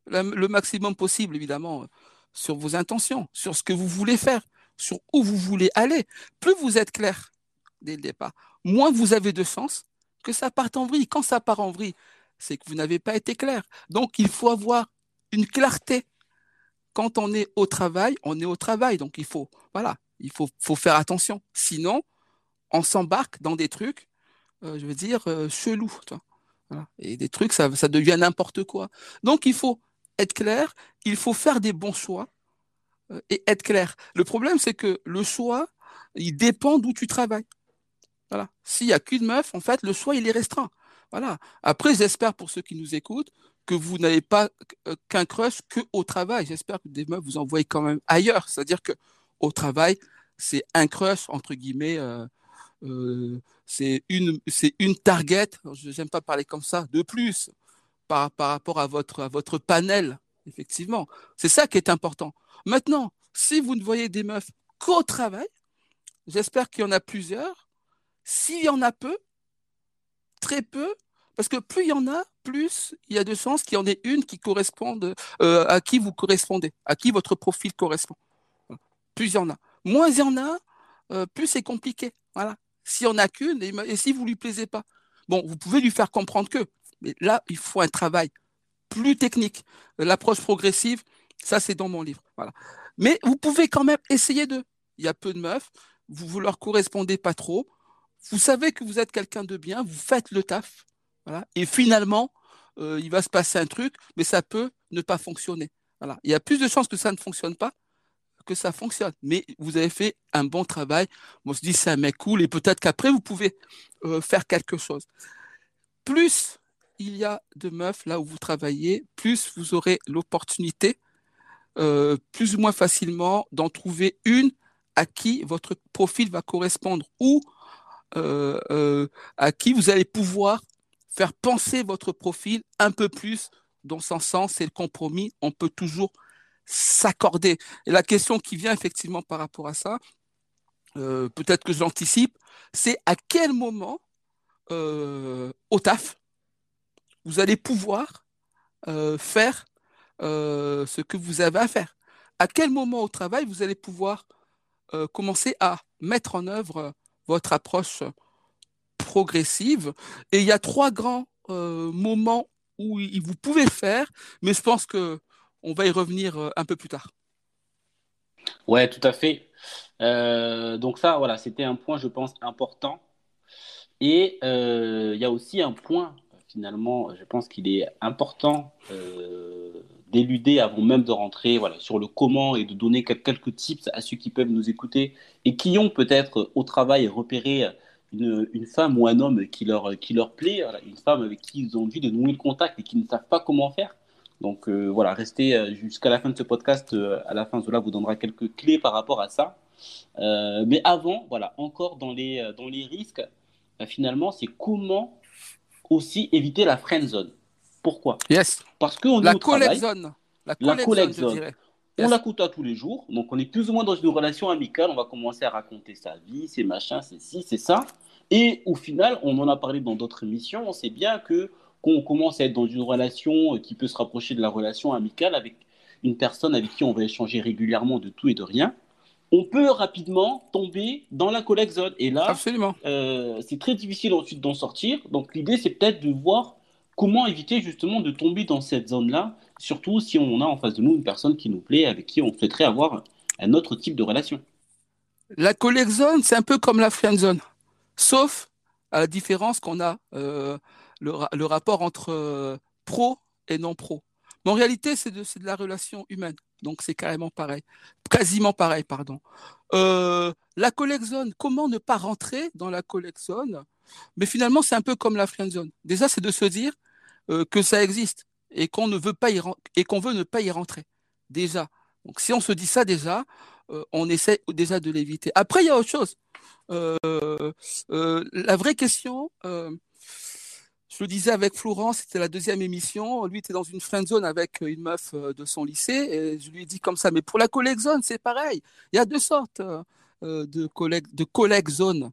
le maximum possible, évidemment, sur vos intentions, sur ce que vous voulez faire, sur où vous voulez aller. Plus vous êtes clair dès le départ, moins vous avez de chance que ça parte en vrille. Quand ça part en vrille, c'est que vous n'avez pas été clair. Donc, il faut avoir une clarté. Quand on est au travail, on est au travail. Donc, il faut, voilà, il faut, faire attention. Sinon, on s'embarque dans des trucs je veux dire, euh, chelou. Et des trucs, ça, ça devient n'importe quoi. Donc, il faut être clair, il faut faire des bons choix euh, et être clair. Le problème, c'est que le choix, il dépend d'où tu travailles. Voilà. S'il n'y a qu'une meuf, en fait, le choix, il est restreint. Voilà. Après, j'espère pour ceux qui nous écoutent que vous n'avez pas qu'un crush que au travail. J'espère que des meufs vous envoient quand même ailleurs. C'est-à-dire que au travail, c'est un crush entre guillemets euh, c'est une, une target, je n'aime pas parler comme ça, de plus par, par rapport à votre, à votre panel, effectivement. C'est ça qui est important. Maintenant, si vous ne voyez des meufs qu'au travail, j'espère qu'il y en a plusieurs. S'il y en a peu, très peu, parce que plus il y en a, plus il y a de chances qu'il y en ait une qui corresponde euh, à qui vous correspondez, à qui votre profil correspond. Plus il y en a. Moins il y en a, euh, plus c'est compliqué. Voilà. S'il n'y en a qu'une, et, si vous ne lui plaisez pas. Bon, vous pouvez lui faire comprendre que. Mais là, il faut un travail plus technique. L'approche progressive, ça, c'est dans mon livre. Voilà. Mais vous pouvez quand même essayer de. Il y a peu de meufs, vous ne leur correspondez pas trop. Vous savez que vous êtes quelqu'un de bien, vous faites le taf. Voilà. Et finalement, euh, il va se passer un truc, mais ça peut ne pas fonctionner. Voilà. Il y a plus de chances que ça ne fonctionne pas que ça fonctionne. Mais vous avez fait un bon travail. On se dit, c'est un mec cool et peut-être qu'après, vous pouvez euh, faire quelque chose. Plus il y a de meufs là où vous travaillez, plus vous aurez l'opportunité, euh, plus ou moins facilement, d'en trouver une à qui votre profil va correspondre ou euh, à qui vous allez pouvoir faire penser votre profil un peu plus dans son sens. C'est le compromis. On peut toujours s'accorder. Et la question qui vient effectivement par rapport à ça, euh, peut-être que j'anticipe, c'est à quel moment euh, au taf vous allez pouvoir euh, faire ce que vous avez à faire? À quel moment au travail vous allez pouvoir commencer à mettre en œuvre votre approche progressive? Et il y a trois grands moments où vous pouvez faire, mais je pense que on va y revenir un peu plus tard. Ouais, tout à fait. donc ça, voilà, c'était un point, je pense, important. Et il y a aussi un point finalement, je pense qu'il est important euh, d'éluder avant même de rentrer voilà, sur le comment et de donner quelques tips à ceux qui peuvent nous écouter et qui ont peut-être au travail repéré une, une, femme ou un homme qui leur, qui leur plaît, une femme avec qui ils ont envie de nouer le contact et qui ne savent pas comment faire. Donc euh, voilà, restez euh, jusqu'à la fin de ce podcast. à la fin, Zola vous donnera quelques clés par rapport à ça. mais avant, voilà, encore dans les, dans les risques, finalement, c'est comment aussi éviter la friend zone. Pourquoi? Yes. Parce qu'on la est au travail. Zone. La collect zone. On la coûte à tous les jours, donc on est plus ou moins dans une relation amicale. On va commencer à raconter sa vie, ses machins, c'est ci, c'est ça. Et au final, on en a parlé dans d'autres émissions. On sait bien que quand on commence à être dans une relation qui peut se rapprocher de la relation amicale avec une personne avec qui on va échanger régulièrement de tout et de rien, on peut rapidement tomber dans la collect zone. Et là, euh, c'est très difficile ensuite d'en sortir. Donc l'idée, c'est peut-être de voir comment éviter justement de tomber dans cette zone-là, surtout si on a en face de nous une personne qui nous plaît, avec qui on souhaiterait avoir un autre type de relation. La collect zone, c'est un peu comme la friend zone, sauf à la différence qu'on a euh, le, rapport entre euh, pro et non pro. Mais en réalité, c'est de, la relation humaine. Donc c'est carrément pareil, quasiment pareil, pardon. Euh, la collect zone, comment ne pas rentrer dans la collect zone? Mais finalement, c'est un peu comme la friend zone. Déjà, c'est de se dire euh, que ça existe et qu'on ne veut pas y et qu'on veut ne pas y rentrer. Déjà. Donc si on se dit ça déjà, on essaie déjà de l'éviter. Après, il y a autre chose. la vraie question, je le disais avec Florence, c'était la deuxième émission. Lui était dans une friend zone avec une meuf euh, de son lycée je lui ai dit comme ça. Mais pour la collègue zone, c'est pareil. Il y a deux sortes euh, euh, de collègues de collègues zone.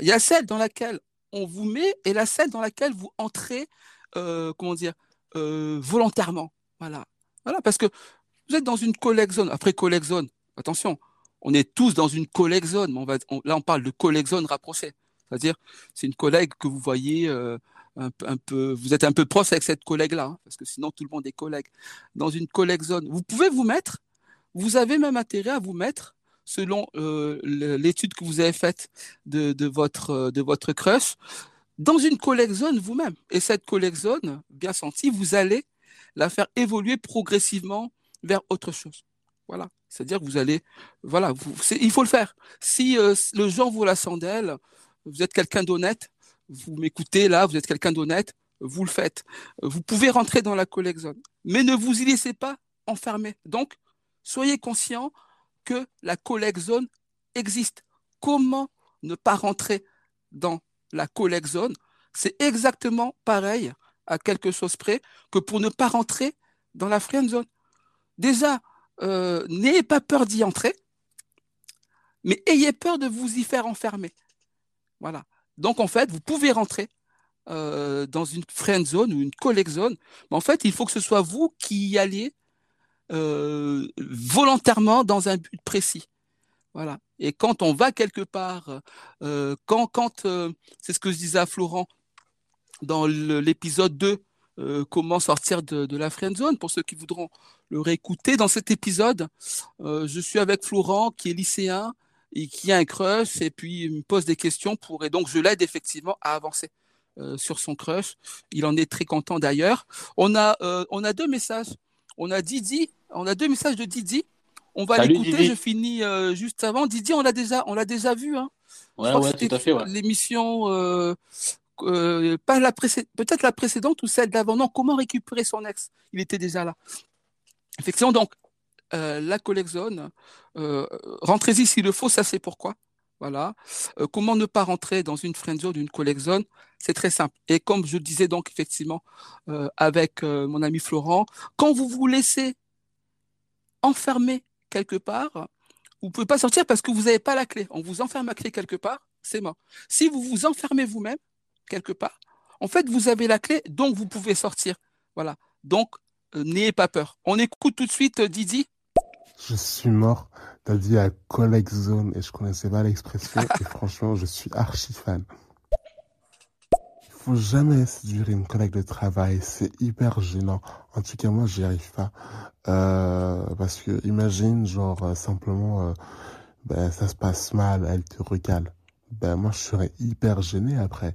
Il y a celle dans laquelle on vous met et la celle dans laquelle vous entrez, comment dire, volontairement. Voilà, voilà, parce que vous êtes dans une collègue zone. Après collègue zone, attention, on est tous dans une collègue zone. Là, on parle de collègue zone rapprochée. C'est-à-dire, c'est une collègue que vous voyez vous êtes un peu proche avec cette collègue-là, hein, parce que sinon tout le monde est collègue. Dans une collègue zone, vous pouvez vous mettre, vous avez même intérêt à vous mettre selon euh, l'étude que vous avez faite de, votre, euh, de crush, dans une collègue zone vous-même. Et cette collègue zone, bien sentie, vous allez la faire évoluer progressivement vers autre chose. Voilà. C'est-à-dire que vous allez, voilà, il faut le faire. Si euh, le genre vous la chandelle, vous êtes quelqu'un d'honnête, vous m'écoutez là, vous êtes quelqu'un d'honnête, vous le faites. Vous pouvez rentrer dans la collect zone, mais ne vous y laissez pas enfermer. Donc, soyez conscient que la collect zone existe. Comment ne pas rentrer dans la collect zone? C'est exactement pareil à quelque chose près que pour ne pas rentrer dans la friend zone. Déjà, euh, n'ayez pas peur d'y entrer, mais ayez peur de vous y faire enfermer. Voilà. Donc, en fait, vous pouvez rentrer euh, dans une friend zone ou une collect zone, mais en fait, il faut que ce soit vous qui y alliez euh, volontairement dans un but précis. Voilà. Et quand on va quelque part, euh, quand, c'est ce que je disais à Florent dans l'épisode 2, comment sortir de, de, la friend zone, pour ceux qui voudront le réécouter, dans cet épisode, je suis avec Florent qui est lycéen, et qui a un crush et puis il me pose des questions pour et donc je l'aide effectivement à avancer euh, sur son crush. Il en est très content d'ailleurs. On a euh, on a deux messages. On a Didi, on a deux messages de Didi. On va l'écouter. Je finis euh, juste avant. Didi, on l'a déjà on l'a déjà vu. Hein. Ouais, ouais, tout à fait. Ouais. L'émission pas la peut-être la précédente ou celle d'avant. Non, comment récupérer son ex? Il était déjà là. Effectivement, donc la collect zone. Euh, rentrez-y s'il le faut, ça c'est pourquoi. Voilà. Euh, comment ne pas rentrer dans une friend zone, une C'est très simple. Et comme je disais donc effectivement avec mon ami Florent, quand vous vous laissez enfermer quelque part, vous pouvez pas sortir parce que vous n'avez pas la clé. On vous enferme la clé quelque part, c'est mort. Si vous vous enfermez vous-même quelque part, en fait, vous avez la clé, donc vous pouvez sortir. Voilà. Donc, n'ayez pas peur. On écoute tout de suite Didi je suis mort. T'as dit à collègue zone et je connaissais pas l'expression et [laughs] franchement, je suis archi fan. Il faut jamais séduire une collègue de travail, c'est hyper gênant. En tout cas, moi, j'y arrive pas. Euh, parce que imagine, genre, euh, simplement, euh, ben, ça se passe mal, elle te recale. Ben, moi, je serais hyper gêné après.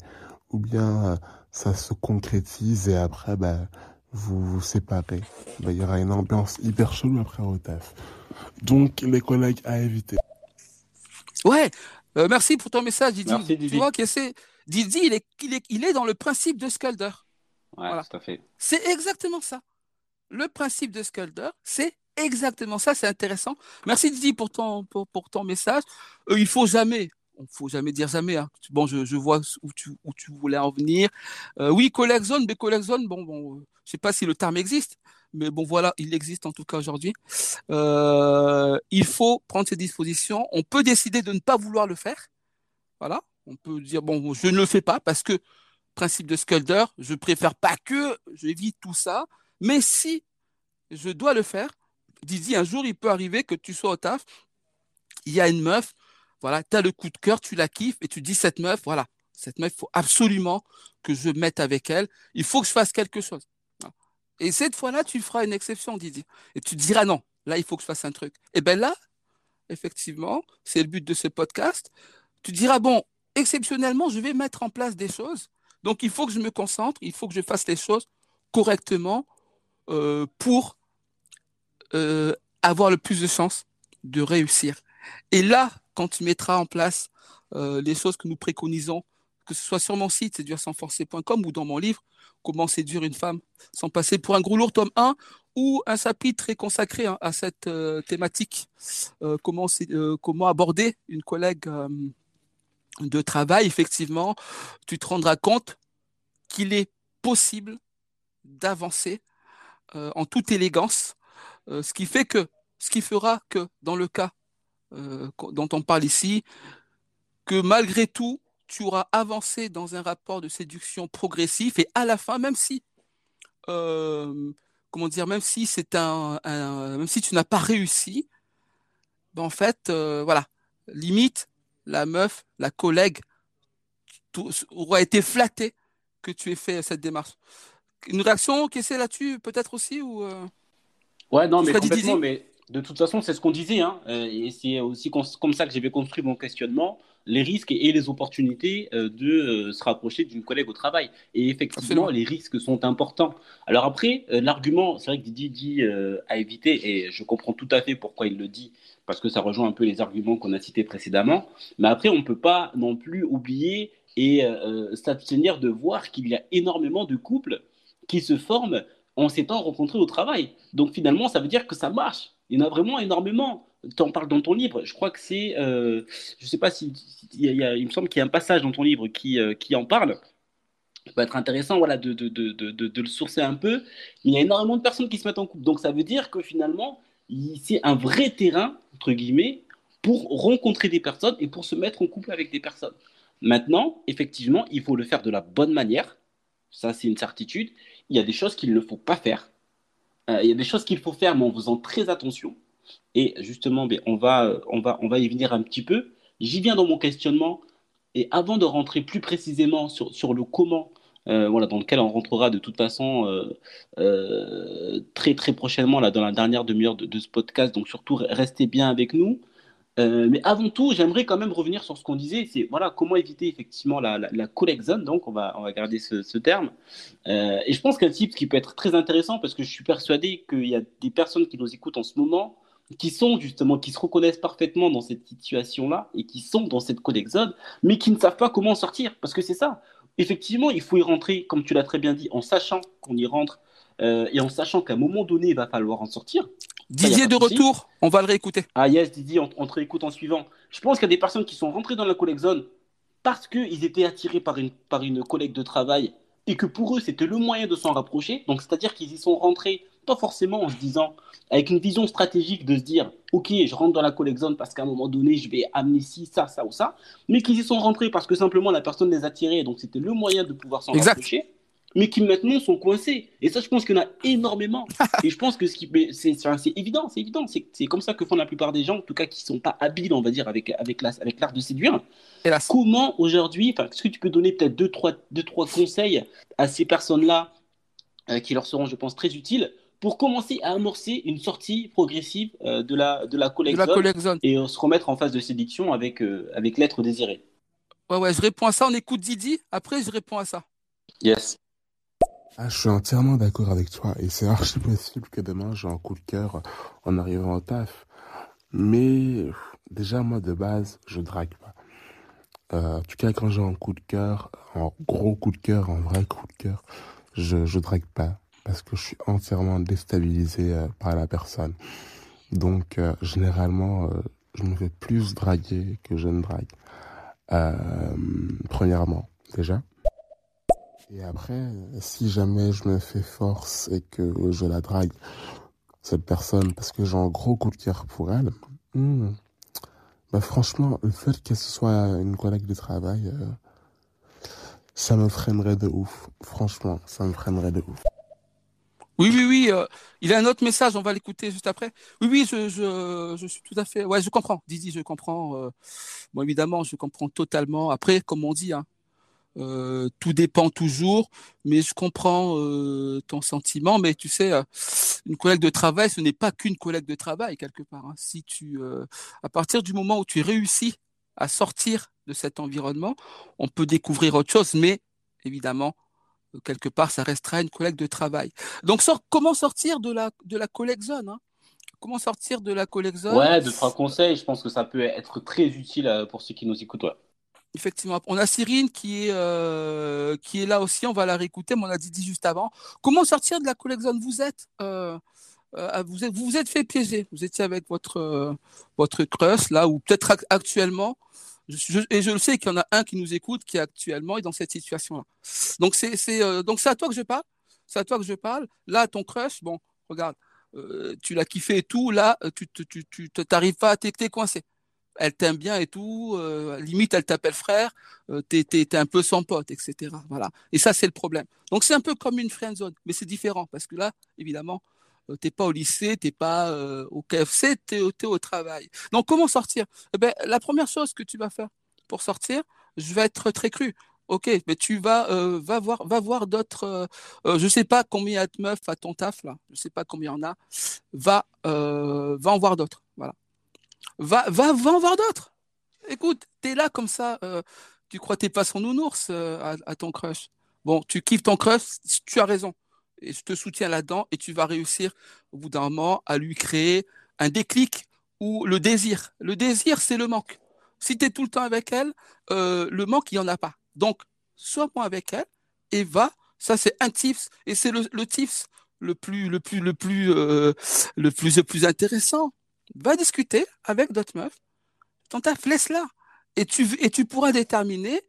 Ou bien, euh, ça se concrétise et après, ben, vous vous séparez. Ben, il y aura une ambiance hyper chelou après au taf. Donc, les collègues à éviter. Ouais, euh, merci pour ton message, Didi. Merci, Didi. Tu vois que c'est Didi, il est, il, est, il est dans le principe de Sculder. Ouais, voilà. tout à fait. C'est exactement ça. Le principe de Sculder, c'est exactement ça. C'est intéressant. Merci, Didi, pour ton, pour, pour ton message. Euh, il faut jamais, il faut jamais dire jamais. Hein. Bon, je, vois où tu, voulais en venir. Euh, oui, collègue zone, mais collègue zone, bon, bon, je sais pas si le terme existe, mais bon, voilà, il existe en tout cas aujourd'hui. Euh, il faut prendre ses dispositions. On peut décider de ne pas vouloir le faire. Voilà. On peut dire, bon, je ne le fais pas parce que, principe de Sculder, je préfère pas que, j'évite tout ça. Mais si je dois le faire, Didi, un jour, il peut arriver que tu sois au taf, il y a une meuf, voilà, tu as le coup de cœur, tu la kiffes et tu dis, cette meuf, voilà, cette meuf, il faut absolument que je mette avec elle. Il faut que je fasse quelque chose. Et cette fois-là, tu feras une exception, Didier. Et tu diras non, là, il faut que je fasse un truc. Et bien là, effectivement, c'est le but de ce podcast. Tu diras, bon, exceptionnellement, je vais mettre en place des choses. Donc, il faut que je me concentre, il faut que je fasse les choses correctement euh, pour euh, avoir le plus de chances de réussir. Et là, quand tu mettras en place euh, les choses que nous préconisons, que ce soit sur mon site, séduire sans forcer.com ou dans mon livre, Comment séduire une femme sans passer pour un gros lourd, tome 1, ou un chapitre consacré hein, à cette euh, thématique. Comment, euh, comment aborder une collègue de travail, effectivement, tu te rendras compte qu'il est possible d'avancer en toute élégance, ce qui fait que, ce qui fera que dans le cas dont on parle ici, que malgré tout, tu auras avancé dans un rapport de séduction progressif et à la fin, même si, euh, comment dire, même si c'est un, même si tu n'as pas réussi, ben en fait, euh, voilà, limite, la meuf, la collègue aura été flattée que tu aies fait cette démarche. Une réaction qui est là-dessus, peut-être aussi ou euh, Ouais, non, mais complètement, mais de toute façon, c'est ce qu'on disait, hein, et c'est aussi comme ça que j'ai construit mon questionnement les risques et les opportunités euh, de euh, se rapprocher d'une collègue au travail. Et effectivement, les risques sont importants. Alors après, euh, l'argument, c'est vrai que Didier dit à éviter, et je comprends tout à fait pourquoi il le dit, parce que ça rejoint un peu les arguments qu'on a cités précédemment. Mais après, on ne peut pas non plus oublier et s'abstenir de voir qu'il y a énormément de couples qui se forment en s'étant rencontrés au travail. Donc finalement, ça veut dire que ça marche. Il y en a vraiment énormément tu en parles dans ton livre. Je crois que c'est, euh, je sais pas si, il, me semble qu'il y a un passage dans ton livre qui, euh, qui en parle. Ça peut être intéressant voilà, de, de, de, de, le sourcer un peu. Il y a énormément de personnes qui se mettent en couple. Donc ça veut dire que finalement, c'est un vrai terrain, entre guillemets, pour rencontrer des personnes et pour se mettre en couple avec des personnes. Maintenant, effectivement, il faut le faire de la bonne manière. Ça, c'est une certitude. Il y a des choses qu'il ne faut pas faire. Euh, il y a des choses qu'il faut faire, mais en faisant très attention. Et justement, ben, on, va, on, va, on va y venir un petit peu. J'y viens dans mon questionnement. Et avant de rentrer plus précisément sur, sur le comment, euh, voilà, dans lequel on rentrera de toute façon euh, très très prochainement là, dans la dernière demi-heure de, ce podcast. Donc surtout, restez bien avec nous. Mais avant tout, j'aimerais quand même revenir sur ce qu'on disait, c'est voilà comment éviter effectivement la, la, zone, donc on va, on va garder ce, terme. et je pense qu'un type qui peut être très intéressant parce que je suis persuadé qu'il y a des personnes qui nous écoutent en ce moment qui sont justement, qui se reconnaissent parfaitement dans cette situation-là et qui sont dans cette code exode, mais qui ne savent pas comment sortir. Parce que c'est ça. Effectivement, il faut y rentrer, comme tu l'as très bien dit, en sachant qu'on y rentre euh, et en sachant qu'à un moment donné, il va falloir en sortir. Didier de retour, on va le réécouter. Ah yes, Didier, on, on te réécoute en suivant. Je pense qu'il y a des personnes qui sont rentrées dans la collègue zone parce qu'ils étaient attirés par une, par une collègue de travail et que pour eux, c'était le moyen de s'en rapprocher. Donc, c'est-à-dire qu'ils y sont rentrés pas forcément en se disant, avec une vision stratégique de se dire, ok, je rentre dans la collect zone parce qu'à un moment donné, je vais amener ci, ça, ça ou ça, mais qu'ils y sont rentrés parce que simplement la personne les a tirés, donc c'était le moyen de pouvoir s'en rapprocher. Mais qui maintenant sont coincés. Et ça, je pense qu'il y en a énormément. [laughs] et je pense que ce qui, c'est, c'est évident, c'est évident. C'est, c'est comme ça que font la plupart des gens, en tout cas, qui sont pas habiles, on va dire, avec, avec, la, avec l'art de séduire. Comment aujourd'hui, est-ce que tu peux donner peut-être deux trois, deux, trois conseils à ces personnes-là euh, qui leur seront, je pense, très utiles pour commencer à amorcer une sortie progressive euh, de la, de la collection et se remettre en phase de séduction avec, euh, avec l'être désiré? Ouais, ouais, je réponds à ça. On écoute Didi. Après, je réponds à ça. Yes. Ah, je suis entièrement d'accord avec toi et c'est archi possible que demain j'ai un coup de cœur en arrivant au taf. Mais déjà moi de base je drague pas. Euh, en tout cas quand j'ai un coup de cœur, un gros coup de cœur, un vrai coup de cœur, je je drague pas parce que je suis entièrement déstabilisé euh, par la personne. Donc euh, généralement je me fais plus draguer que je ne drague. premièrement déjà. Et après, si jamais je me fais force et que je la drague, cette personne, parce que j'ai un gros coup de cœur pour elle, hmm, bah franchement, le fait que ce soit une collègue de travail, euh, ça me freinerait de ouf. Franchement, ça me freinerait de ouf. Oui, oui, oui. Euh, il a un autre message, on va l'écouter juste après. Oui, oui, je, je, je, suis tout à fait. Ouais, je comprends. Didi, je comprends. Euh, bon, évidemment, je comprends totalement. Après, comme on dit, hein, euh, tout dépend toujours, mais je comprends euh, ton sentiment. Mais tu sais, euh, une collègue de travail, ce n'est pas qu'une collègue de travail quelque part. Hein. Si tu, à partir du moment où tu réussis à sortir de cet environnement, on peut découvrir autre chose, mais évidemment, quelque part, ça restera une collègue de travail. Donc, comment sortir de la de la collègue zone hein? Comment sortir de la collègue zone? Ouais, trois conseils. Je pense que ça peut être très utile pour ceux qui nous écoutent. Effectivement. On a Cyrine qui est, euh, qui est là aussi, on va la réécouter, mais on a dit, juste avant. Comment sortir de la collection Vous êtes, euh, euh, vous êtes, vous vous êtes fait piéger. Vous étiez avec votre, euh, votre crush, là, ou peut-être actuellement. Et je le sais qu'il y en a un qui nous écoute qui actuellement est dans cette situation-là. Donc c'est, euh, donc c'est à toi que je parle. C'est à toi que je parle. Là, ton crush, bon, regarde, tu l'as kiffé et tout. Là, tu, tu, tu, tu t'arrives pas, t'es, t'es coincé elle t'aime bien et tout, euh, limite elle t'appelle frère, euh, t'es, un peu son pote, etc. Voilà. Et ça c'est le problème. Donc c'est un peu comme une friend zone, mais c'est différent parce que là, évidemment, euh, t'es pas au lycée, t'es pas euh, au KFC, t'es, t'es au travail. Donc comment sortir? Eh ben, la première chose que tu vas faire pour sortir, je vais être très cru. Ok, mais tu vas euh, voir va voir d'autres. Euh, je sais pas combien il y a de meufs à ton taf là. Je sais pas combien il y en a. Va va en voir d'autres. Va, va, va en voir d'autres. Écoute, t'es là comme ça, euh, tu crois t'es pas son nounours euh, à, ton crush. Bon, tu kiffes ton crush, tu as raison. Et je te soutiens là-dedans et tu vas réussir au bout d'un moment à lui créer un déclic ou le désir. Le désir, c'est le manque. Si tu es tout le temps avec elle, euh, le manque, il n'y en a pas. Donc, sois moi avec elle et va. Ça, c'est un tips et c'est le, le tips le plus, le plus, le plus, le plus, le plus intéressant va discuter avec d'autres meufs, ton laisse-la. Et tu, pourras déterminer,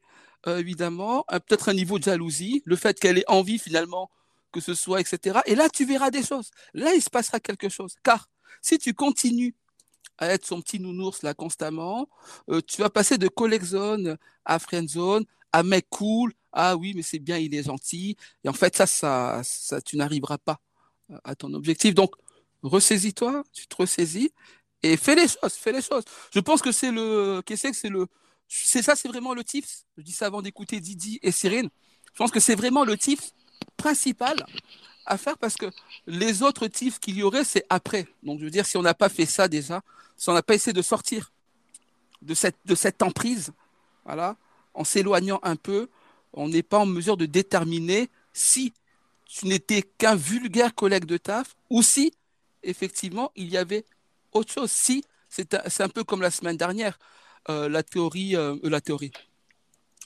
euh, évidemment, peut-être un niveau de jalousie, le fait qu'elle ait envie finalement que ce soit, etc. Et là, tu verras des choses. Là, il se passera quelque chose. Car si tu continues à être son petit nounours là constamment, euh, tu vas passer de collect zone à friend zone, à mec cool, ah oui, mais c'est bien, il est gentil. Et en fait, ça, ça, ça tu n'arriveras pas à ton objectif. Donc, ressaisis-toi, tu te ressaisis et fais les choses, fais les choses. Je pense que c'est le, qu'est-ce que c'est le, c'est ça, c'est vraiment le tips. Je dis ça avant d'écouter Didi et Cyrine. Je pense que c'est vraiment le tips principal à faire parce que les autres tips qu'il y aurait, c'est après. Donc, je veux dire, si on n'a pas fait ça déjà, si on n'a pas essayé de sortir de cette, de cette emprise, voilà, en s'éloignant un peu, on n'est pas en mesure de déterminer si tu n'étais qu'un vulgaire collègue de taf ou si effectivement, il y avait autre chose. Si, c'est un, peu comme la semaine dernière, euh, la théorie, euh, la théorie,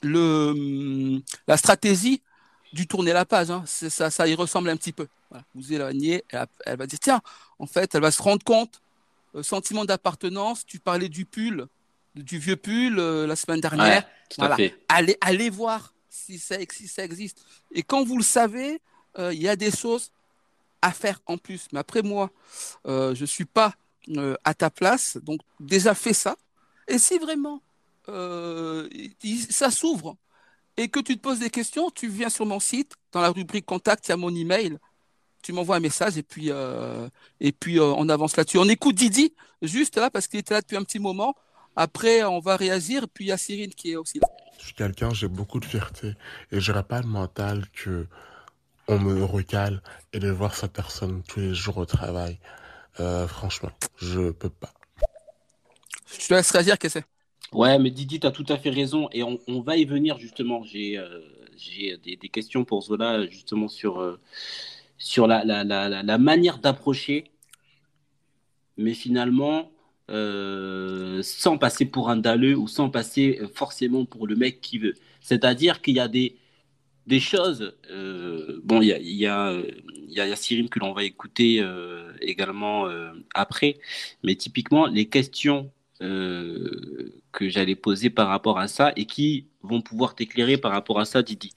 le, la stratégie du tourner la page, hein, ça, ça y ressemble un petit peu. Vous éloignez, elle, va dire, tiens, en fait, elle va se rendre compte, euh, sentiment d'appartenance, tu parlais du pull, du vieux pull la semaine dernière. voilà. Allez, allez voir si ça, si ça existe. Et quand vous le savez, il y a des choses à faire en plus. Mais après moi, euh, je suis pas euh, à ta place, donc déjà fais ça. Et si vraiment euh, ça s'ouvre et que tu te poses des questions, tu viens sur mon site, dans la rubrique contact, il y a mon email. Tu m'envoies un message et puis, et puis on avance là-dessus. On écoute Didi, juste là, parce qu'il était là depuis un petit moment. Après, on va réagir. Puis, il y a Cyrine qui est aussi là. Je suis quelqu'un, j'ai beaucoup de fierté. Et j'aurais pas le mental que on me recale et de voir sa personne tous les jours au travail. Euh, franchement, je peux pas. Je te laisse réagir, qu'est-ce que c'est Ouais, mais Didi, tu as tout à fait raison. Et on, va y venir justement. J'ai euh, des, des, questions pour Zola justement sur, euh, sur la, la, la, la manière d'approcher. Mais finalement, euh, sans passer pour un dalleux ou sans passer forcément pour le mec qui veut. C'est-à-dire qu'il y a des, des choses. bon, il y a, y, a, y a Cyril que l'on va écouter également après. Mais typiquement, les questions euh, que j'allais poser par rapport à ça et qui vont pouvoir t'éclairer par rapport à ça, Didi.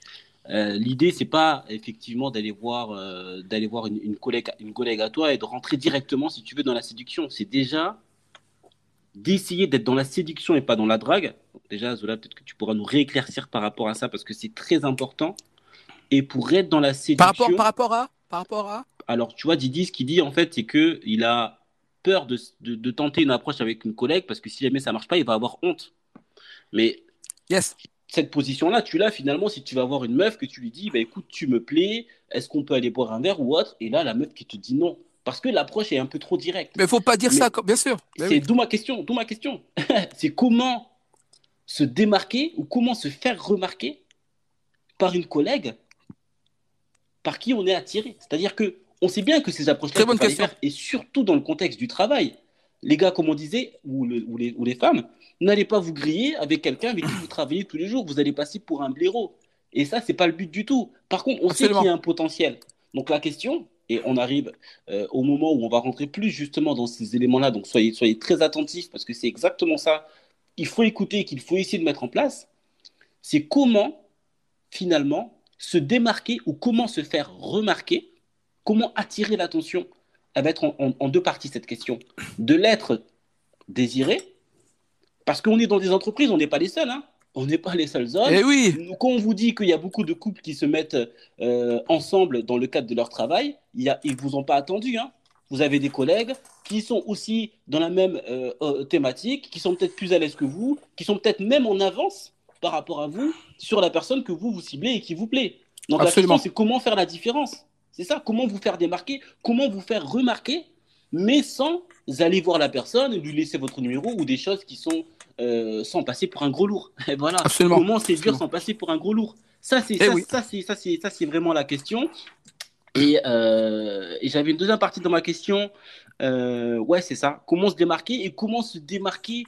Euh, L'idée, c'est pas effectivement d'aller voir, euh, d'aller voir une, une, collègue, une collègue à toi et de rentrer directement, si tu veux, dans la séduction. C'est déjà d'essayer d'être dans la séduction et pas dans la drague. Déjà, Zola, peut-être que tu pourras nous rééclaircir par rapport à ça parce que c'est très important. Et pour être dans la séduction. Par rapport, par rapport à, par rapport à? Alors, tu vois, Didi, ce qu'il dit en fait, c'est que il a peur de, de, tenter une approche avec une collègue parce que si jamais ça marche pas, il va avoir honte. Mais yes. cette position-là, tu l'as finalement si tu vas voir une meuf que tu lui dis, bah, écoute, tu me plais, est-ce qu'on peut aller boire un verre ou autre? Et là, la meuf qui te dit non. Parce que l'approche est un peu trop directe. Mais il faut pas dire ça, bien sûr. C'est d'où ma question. D'où ma question. [laughs] c'est comment se démarquer ou comment se faire remarquer par une collègue par qui on est attiré. C'est-à-dire que on sait bien que ces approches-là, bonne question. et surtout dans le contexte du travail. Les gars, comme on disait, ou, les, ou les, femmes, n'allez pas vous griller avec quelqu'un avec qui vous travaillez tous les jours. Vous allez passer pour un blaireau. Et ça, c'est pas le but du tout. Par contre, on sait qu'il y a un potentiel. Donc la question, et on arrive euh, au moment où on va rentrer plus justement dans ces éléments-là. Donc soyez, soyez très attentifs parce que c'est exactement ça qu'il faut écouter, qu'il faut essayer de mettre en place. C'est comment finalement se démarquer ou comment se faire remarquer Comment attirer l'attention Elle va être en, deux parties cette question. De l'être désiré, parce qu'on est dans des entreprises, on n'est pas les seuls. Hein. On n'est pas les seuls hommes. Eh oui. Quand on vous dit qu'il y a beaucoup de couples qui se mettent euh, ensemble dans le cadre de leur travail, il y ils ne vous ont pas attendu. Hein. Vous avez des collègues qui sont aussi dans la même euh, euh, thématique, qui sont peut-être plus à l'aise que vous, qui sont peut-être même en avance par rapport à vous sur la personne que vous vous ciblez et qui vous plaît. Donc la question, c'est comment faire la différence? C'est ça, comment vous faire démarquer, comment vous faire remarquer, mais sans aller voir la personne, lui laisser votre numéro ou des choses qui sont euh, sans passer pour un gros lourd. [laughs] voilà. Absolument. Comment séduire sans passer pour un gros lourd? Ça, c'est eh ça, ça, ça, c'est vraiment la question. Euh, et, j'avais une deuxième partie dans ma question. Euh, ouais, c'est ça. Comment se démarquer et comment se démarquer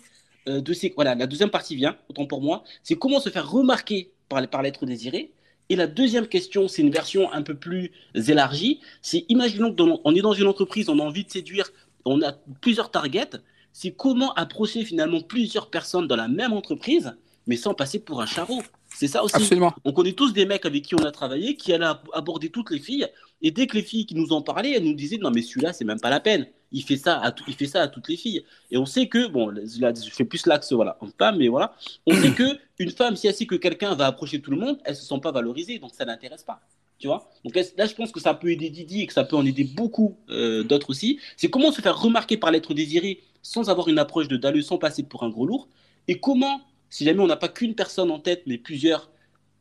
de ces. Voilà, la deuxième partie vient, autant pour moi. C'est comment se faire remarquer par, par l'être désiré et la deuxième question, c'est une version un peu plus élargie. C'est imaginons qu'on est dans une entreprise, on a envie de séduire, on a plusieurs targets. C'est comment approcher finalement plusieurs personnes dans la même entreprise, mais sans passer pour un charreau. C'est ça aussi. Absolument. On connaît tous des mecs avec qui on a travaillé qui allaient aborder toutes les filles. Et dès que les filles qui nous en parlaient, elles nous disaient non, mais celui-là, c'est même pas la peine. Il fait, ça à il fait ça à toutes les filles. Et on sait que, bon, je fais plus l'axe, voilà, en femme, mais voilà. On sait que une femme, si elle sait que quelqu'un va approcher tout le monde, elle se sent pas valorisée, donc ça n'intéresse pas. Tu vois? Donc là, je pense que ça peut aider Didi et que ça peut en aider beaucoup euh, d'autres aussi. C'est comment se faire remarquer par l'être désiré sans avoir une approche de dalleux, sans passer pour un gros lourd. Et comment si jamais on n'a pas qu'une personne en tête, mais plusieurs,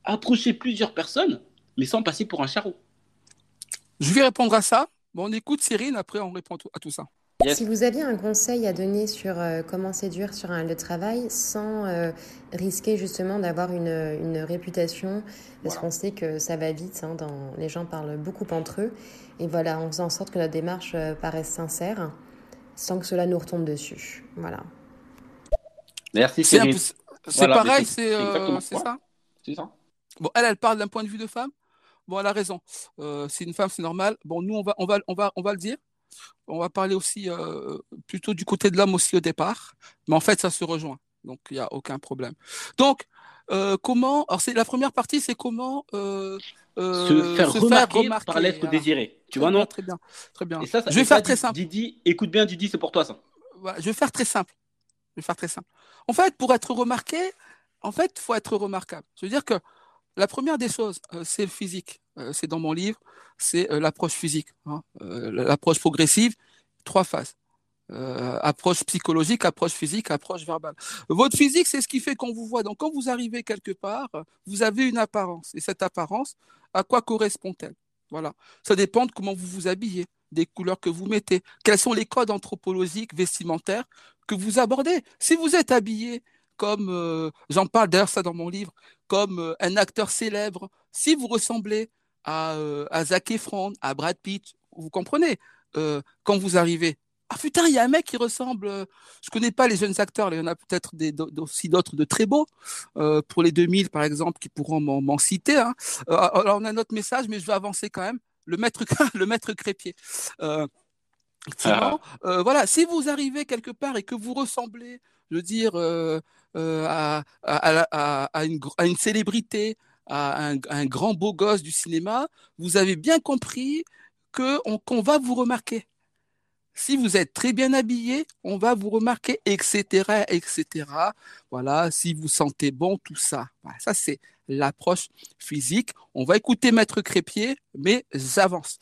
approcher plusieurs personnes, mais sans passer pour un charreau. Je vais répondre à ça. Bon, on écoute Cyrine, après on répond à tout ça. Si vous aviez un conseil à donner sur euh, comment séduire sur un lieu de travail sans euh, risquer justement d'avoir une, une, réputation, parce qu'on sait que ça va vite, hein, dans, les gens parlent beaucoup entre eux, et voilà, en faisant en sorte que notre démarche euh, paraisse sincère, sans que cela nous retombe dessus. Voilà. Merci Cyrine. C'est pareil, c'est euh, ça? C'est ça. Bon, elle, elle parle d'un point de vue de femme? Bon, elle a raison. Euh, c'est une femme, c'est normal. Bon, nous, on va, on va, on va, on va le dire. On va parler aussi euh, plutôt du côté de l'homme aussi au départ. Mais en fait, ça se rejoint. Donc, il n'y a aucun problème. Donc, comment Alors, c'est la première partie, c'est comment se faire remarquer, par l'être désiré. Tu vois, non Très bien, très bien. Et ça, je vais faire très simple. Didi, écoute bien, Didi, c'est pour toi ça. je vais faire très simple. Je vais faire très simple. En fait, pour être remarqué, en fait, il faut être remarquable. Je veux dire que La première des choses, c'est le physique. C'est dans mon livre, c'est l'approche physique, hein. l'approche progressive, trois phases. approche psychologique, approche physique, approche verbale. Votre physique, c'est ce qui fait qu'on vous voit. Donc, quand vous arrivez quelque part, vous avez une apparence. Et cette apparence, à quoi correspond-elle? Voilà. Ça dépend de comment vous vous habillez, des couleurs que vous mettez, quels sont les codes anthropologiques, vestimentaires que vous abordez? Si vous êtes habillé comme, euh, j'en parle d'ailleurs ça dans mon livre, comme euh, un acteur célèbre, si vous ressemblez à, euh, à Zac Efron, à Brad Pitt, vous comprenez, quand vous arrivez, ah putain, il y a un mec qui ressemble. je connais pas les jeunes acteurs, il y en a peut-être aussi d'autres de très beaux. pour les 2000, par exemple, qui pourront m'en citer. Hein. alors on a notre message, mais je vais avancer quand même. Le maître, [laughs] le maître crépier. Ah. voilà, si vous arrivez quelque part et que vous ressemblez, je veux dire, à, à, une, à, une, célébrité, un, grand beau gosse du cinéma, vous avez bien compris qu'on va vous remarquer. Si vous êtes très bien habillé, on va vous remarquer, etc., etc. Voilà, si vous sentez bon, tout ça. ça, c'est l'approche physique. On va écouter Maître Crépier, mais j'avance.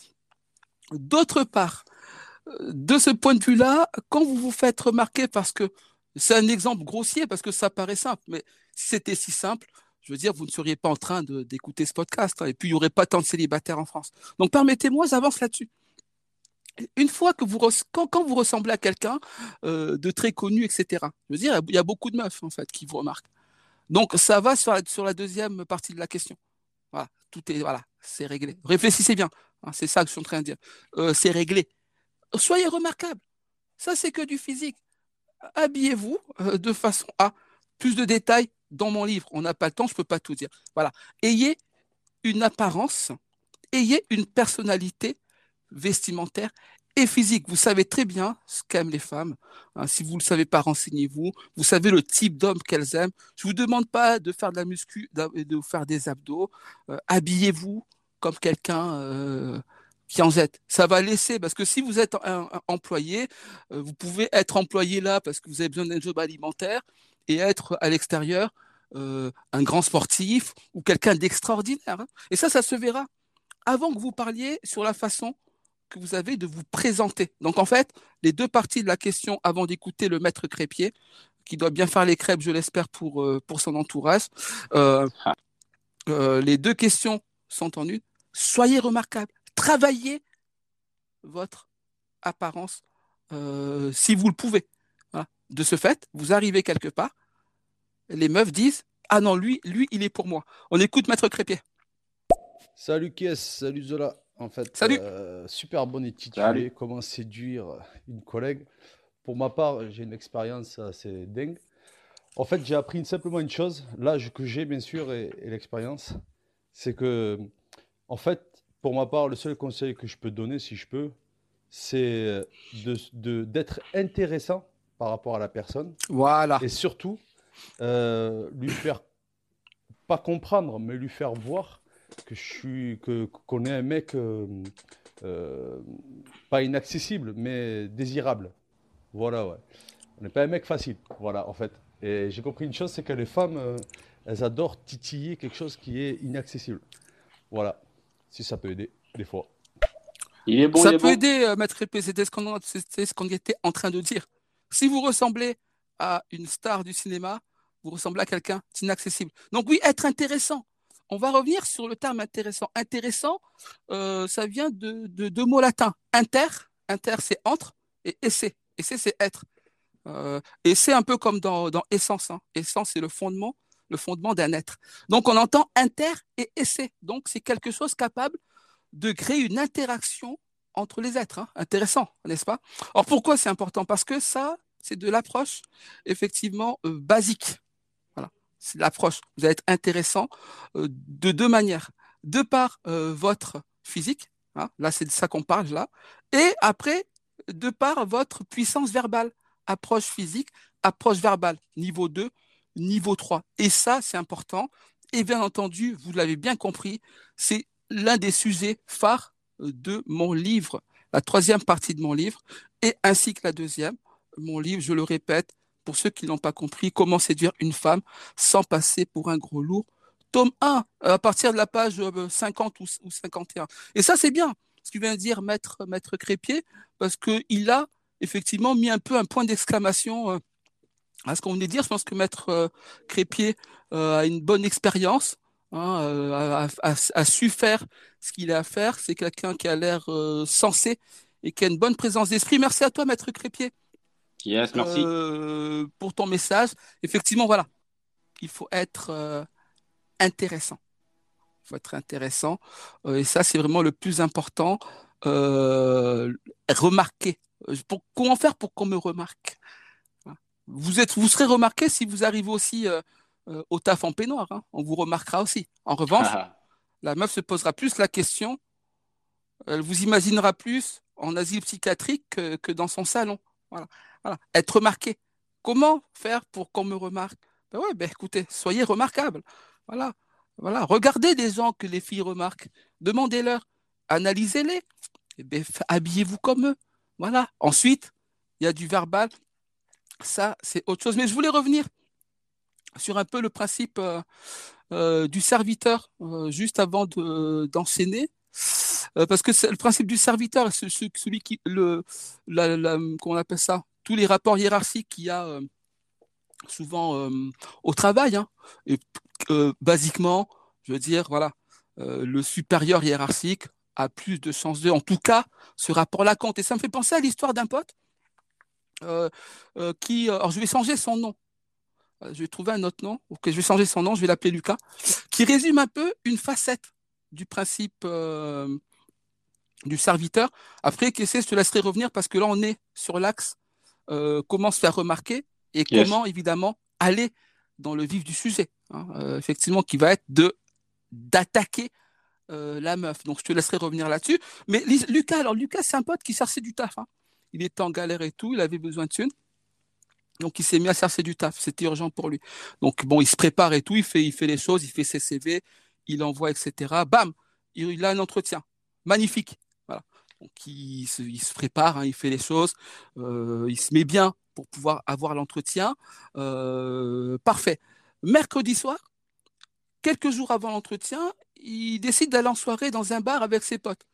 D'autre part, euh, de ce point de vue-là, quand vous vous faites remarquer, parce que c'est un exemple grossier, parce que ça paraît simple, mais c'était si simple, je veux dire, vous ne seriez pas en train d'écouter ce podcast, hein, et puis il n'y aurait pas tant de célibataires en France. Donc permettez-moi, j'avance là-dessus une fois que vous quand, vous ressemblez à quelqu'un euh, de très connu, etc. Je veux dire, il y a beaucoup de meufs en fait qui vous remarquent. Donc ça va sur la, sur la deuxième partie de la question. Voilà, tout est voilà, c'est réglé. Réfléchissez bien. Hein, c'est ça que je suis en train de dire. Euh, c'est réglé. Soyez remarquable. Ça c'est que du physique. Habillez-vous euh, de façon à plus de détails dans mon livre. On n'a pas le temps, je peux pas tout dire. Voilà. Ayez une apparence, ayez une personnalité vestimentaire et physique. Vous savez très bien ce qu'aiment les femmes. Hein. si vous ne le savez pas, renseignez-vous. Vous savez le type d'homme qu'elles aiment. Je vous demande pas de faire de la muscu, de faire des abdos. Euh, habillez-vous comme quelqu'un euh, qui en jette. Ça va laisser, parce que si vous êtes employé, euh, vous pouvez être employé là parce que vous avez besoin d'un job alimentaire et être à l'extérieur un grand sportif ou quelqu'un d'extraordinaire. Hein. Et ça, ça se verra. Avant que vous parliez sur la façon que vous avez de vous présenter. Donc en fait, les deux parties de la question avant d'écouter le maître crépier, qui doit bien faire les crêpes, je l'espère, pour, euh, pour son entourage. Euh, euh, les deux questions sont en une. Soyez remarquable. Travaillez votre apparence si vous le pouvez. De ce fait, vous arrivez quelque part, les meufs disent Ah non, lui, lui, il est pour moi. On écoute Maître Crépier. Salut Kies, salut Zola. En fait, Salut. Euh, super bon intitulé Comment séduire une collègue? Pour ma part, j'ai une expérience assez dingue. En fait, j'ai appris simplement une chose, l'âge que j'ai bien sûr et, l'expérience, c'est que, en fait, pour ma part, le seul conseil que je peux donner, si je peux, c'est de, d'être intéressant par rapport à la personne. Voilà. Et surtout, euh, lui faire, pas comprendre, mais lui faire voir que je suis, que qu'on est un mec euh, euh, pas inaccessible, mais désirable. Voilà, ouais. On n'est pas un mec facile, voilà, en fait. Et j'ai compris une chose, c'est que les femmes, euh, elles adorent titiller quelque chose qui est inaccessible. Voilà, si ça peut aider, des fois. Il est bon, ça peut aider, Maître Épée, c'était ce qu'on était en train de dire. Si vous ressemblez à une star du cinéma, vous ressemblez à quelqu'un d'inaccessible. Donc oui, être intéressant, on va revenir sur le terme intéressant. Intéressant, euh, ça vient de, deux mots latins. Inter, inter c'est entre, et esse, esse c'est être. Euh, un peu comme dans, essence. Hein. Essence, c'est le fondement, le fondement d'un être. Donc on entend inter et esse. Donc c'est quelque chose capable de créer une interaction entre les êtres. Hein. Intéressant, n'est-ce pas? Alors pourquoi c'est important? Parce que ça, c'est de l'approche effectivement euh, basique l'approche. Vous allez être intéressant euh, de deux manières. De par euh, votre physique, hein, là c'est de ça qu'on parle là, et après, de par votre puissance verbale, approche physique, approche verbale, niveau 2, niveau 3. Et ça, c'est important. Et bien entendu, vous l'avez bien compris, c'est l'un des sujets phares euh, de mon livre, la troisième partie de mon livre, et ainsi que la deuxième. Mon livre, je le répète, pour ceux qui n'ont pas compris, comment séduire une femme sans passer pour un gros lourd. tome 1, à partir de la page 50 ou, 51. Et ça, c'est bien, ce que vient de dire Maître, Maître Crépier, parce qu'il a effectivement mis un peu un point d'exclamation à ce qu'on venait de dire. Je pense que Maître Crépier a une bonne expérience, hein, a, su faire ce qu'il a à faire. C'est quelqu'un qui a l'air sensé et qui a une bonne présence d'esprit. Merci à toi, Maître Crépier. Yes, merci. pour ton message. Effectivement, voilà, il faut être intéressant. Il faut être intéressant. Euh, et ça, c'est vraiment le plus important. Euh, remarquer. Euh, pour, comment faire pour qu'on me remarque? Vous, êtes, vous serez remarqué si vous arrivez aussi au taf en peignoir. Hein. On vous remarquera aussi. En revanche, ah. la meuf se posera plus la question. Elle vous imaginera plus en asile psychiatrique que, dans son salon. Voilà. voilà. Être remarqué. Comment faire pour qu'on me remarque? Ben ouais, ben écoutez, soyez remarquable. Voilà. Voilà. Regardez les gens que les filles remarquent. Demandez-leur. Analysez-les. Eh ben, habillez-vous comme eux. Voilà. Ensuite, il y a du verbal. Ça, c'est autre chose. Mais je voulais revenir sur un peu le principe euh, euh, du serviteur, euh, juste avant d'enseigner. parce que le principe du serviteur, c'est celui qui, le, qu'on appelle ça, tous les rapports hiérarchiques qu'il y a souvent au travail. Hein, et basiquement, je veux dire, voilà, euh, le supérieur hiérarchique a plus de chances de, en tout cas, ce rapport-là compte. Et ça me fait penser à l'histoire d'un pote euh, euh, qui, alors je vais changer son nom. Je vais trouver un autre nom. Ok, je vais changer son nom. Je vais l'appeler Lucas, qui résume un peu une facette du principe du serviteur. Après, qu'est-ce que je te laisserai revenir? Parce que là, on est sur l'axe comment se faire remarquer et comment, évidemment, aller dans le vif du sujet. Hein, euh, effectivement, qui va être de d'attaquer euh, la meuf. Donc, je te laisserai revenir là-dessus. Mais Lucas, alors Lucas, c'est un pote qui cherchait du taf. Hein. Il était en galère et tout, il avait besoin de thunes. Donc, il s'est mis à chercher du taf. C'était urgent pour lui. Donc, bon, il se prépare et tout, il fait, il fait les choses, il fait ses CV, il envoie, etc. Bam, il, a un entretien. Magnifique. Donc, il se, prépare, hein, il fait les choses, euh, il se met bien pour pouvoir avoir l'entretien. parfait. Mercredi soir, quelques jours avant l'entretien, il décide d'aller en soirée dans un bar avec ses potes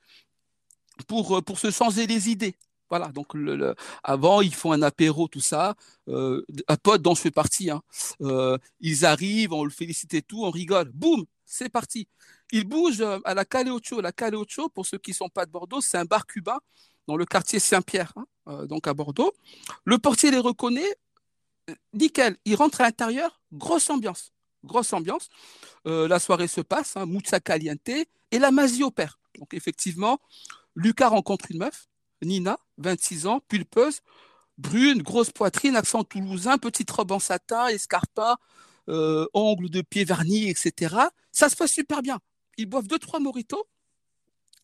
pour, euh, pour se changer les idées. Voilà, donc avant, ils font un apéro, tout ça. Euh, un pote dont je fais partie. Hein. Euh, ils arrivent, on le félicite et tout, on rigole. Boum, c'est parti. Ils bougent à la Caleocho. La Caleocho, pour ceux qui ne sont pas de Bordeaux, c'est un bar cubain dans le quartier Saint-Pierre, hein, donc à Bordeaux. Le portier les reconnaît, nickel, il rentre à l'intérieur, grosse ambiance, grosse ambiance. Euh, la soirée se passe, hein, et la magie opère. Donc effectivement, Lucas rencontre une meuf, Nina, 26 ans, pulpeuse, brune, grosse poitrine, accent toulousain, petite robe en satin, escarpin, euh, ongles de pied vernis, etc. Ça se passe super bien. Ils boivent deux, trois moritos,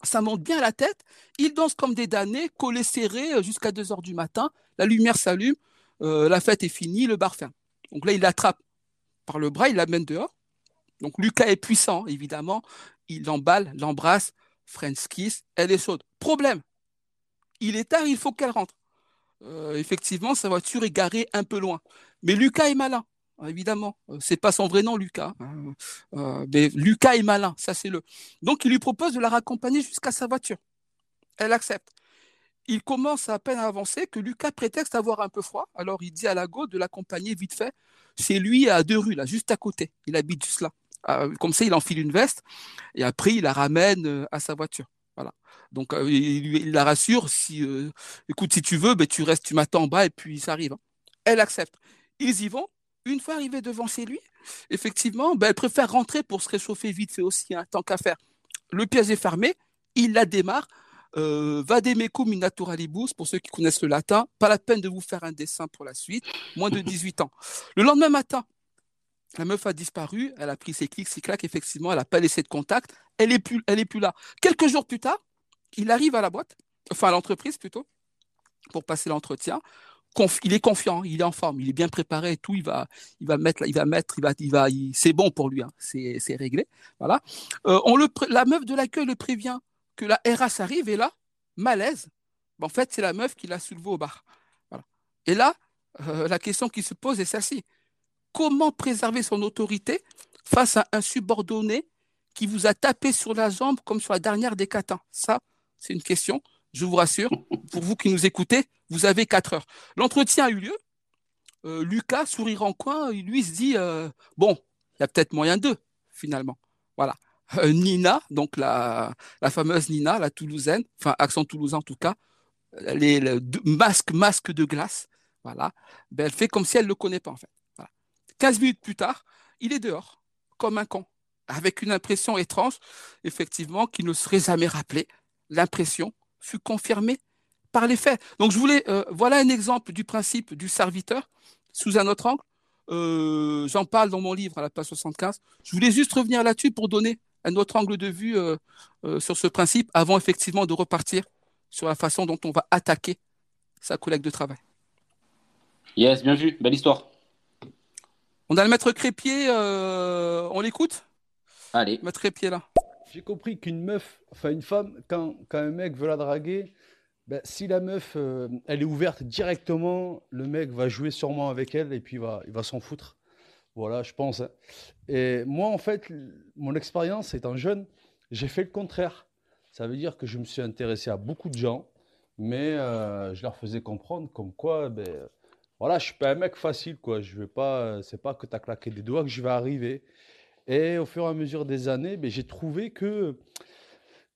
ça monte bien la tête, ils dansent comme des damnés, collés serrés euh, jusqu'à 2 heures du matin, la lumière s'allume, euh, la fête est finie, le bar ferme. Donc là, il l'attrape par le bras, il l'amène dehors. Donc Lucas est puissant, évidemment. Il l'emballe, l'embrasse, French kiss, elle est chaude. Problème, il est tard, il faut qu'elle rentre. Euh, effectivement, sa voiture est garée un peu loin. Mais Lucas est malin, évidemment. Euh, c'est pas son vrai nom, Lucas. Hein. mais Lucas est malin, ça c'est le. Donc il lui propose de la raccompagner jusqu'à sa voiture. Elle accepte il commence à peine à avancer que Lucas prétexte avoir un peu froid. Alors il dit à la go de l'accompagner vite fait. C'est lui à deux rues, là, juste à côté. Il habite juste là. Ah, comme ça, il enfile une veste et après, il la ramène euh, à sa voiture. Voilà. Donc, euh, il, la rassure si, euh, écoute, si tu veux, ben, tu restes, tu m'attends en bas et puis ça arrive. Hein. Elle accepte. Ils y vont. Une fois arrivés devant chez lui, effectivement, ben, elle préfère rentrer pour se réchauffer vite fait aussi, hein, tant qu'à faire. Le piège est fermé. Il la démarre euh, vademecum in naturalibus, pour ceux qui connaissent le latin, pas la peine de vous faire un dessin pour la suite, moins de 18 ans. Le lendemain matin, la meuf a disparu, elle a pris ses clics, ses claques, effectivement, elle n'a pas laissé de contact, elle n'est plus, est plus là. Quelques jours plus tard, il arrive à la boîte, enfin à l'entreprise plutôt, pour passer l'entretien. Il est confiant, il est en forme, il est bien préparé et tout. Il va, il va mettre, il va mettre, il va, il va, c'est bon pour lui, hein. c'est, réglé. Voilà. Euh, on le, la meuf de l'accueil le prévient que la RH arrive et là, malaise. Ben, en fait, c'est la meuf qui l'a soulevé au bar. Et là, euh, la question qui se pose est celle-ci. Comment préserver son autorité face à un subordonné qui vous a tapé sur la jambe comme sur la dernière des Ça, c'est une question. Je vous rassure, pour vous qui nous écoutez, vous avez quatre heures. L'entretien a eu lieu. Euh, Lucas, sourire en coin, lui se dit euh, bon, il y a peut-être moyen d'eux, finalement. Voilà. Euh, Nina, donc la, fameuse Nina, la Toulousaine, enfin accent toulousain en tout cas, les, masques, masque de glace, voilà, ben, elle fait comme si elle ne le connaît pas en fait. Voilà. 15 minutes plus tard, il est dehors, comme un con, avec une impression étrange, effectivement, qui ne serait jamais rappelée. L'impression fut confirmée par les faits. Donc je voulais, euh, voilà un exemple du principe du serviteur sous un autre angle. Euh, j'en parle dans mon livre à la page 75. Je voulais juste revenir là-dessus pour donner un autre angle de vue euh, sur ce principe avant effectivement de repartir sur la façon dont on va attaquer sa collègue de travail. Yes, bien vu, belle histoire. On a le maître Crépier, on l'écoute? Allez. Maître Crépier là. J'ai compris qu'une meuf, enfin une femme, quand, quand un mec veut la draguer, ben, si la meuf, euh, elle est ouverte directement, le mec va jouer sûrement avec elle et puis il va, il va s'en foutre. Voilà, je pense. Hein. Et moi, en fait, mon expérience étant jeune, j'ai fait le contraire. Ça veut dire que je me suis intéressé à beaucoup de gens, mais euh, je leur faisais comprendre comme quoi, ben, voilà, je suis pas un mec facile, quoi. Je vais pas, c'est pas que tu as claqué des doigts que je vais arriver. Et au fur et à mesure des années, ben, j'ai trouvé que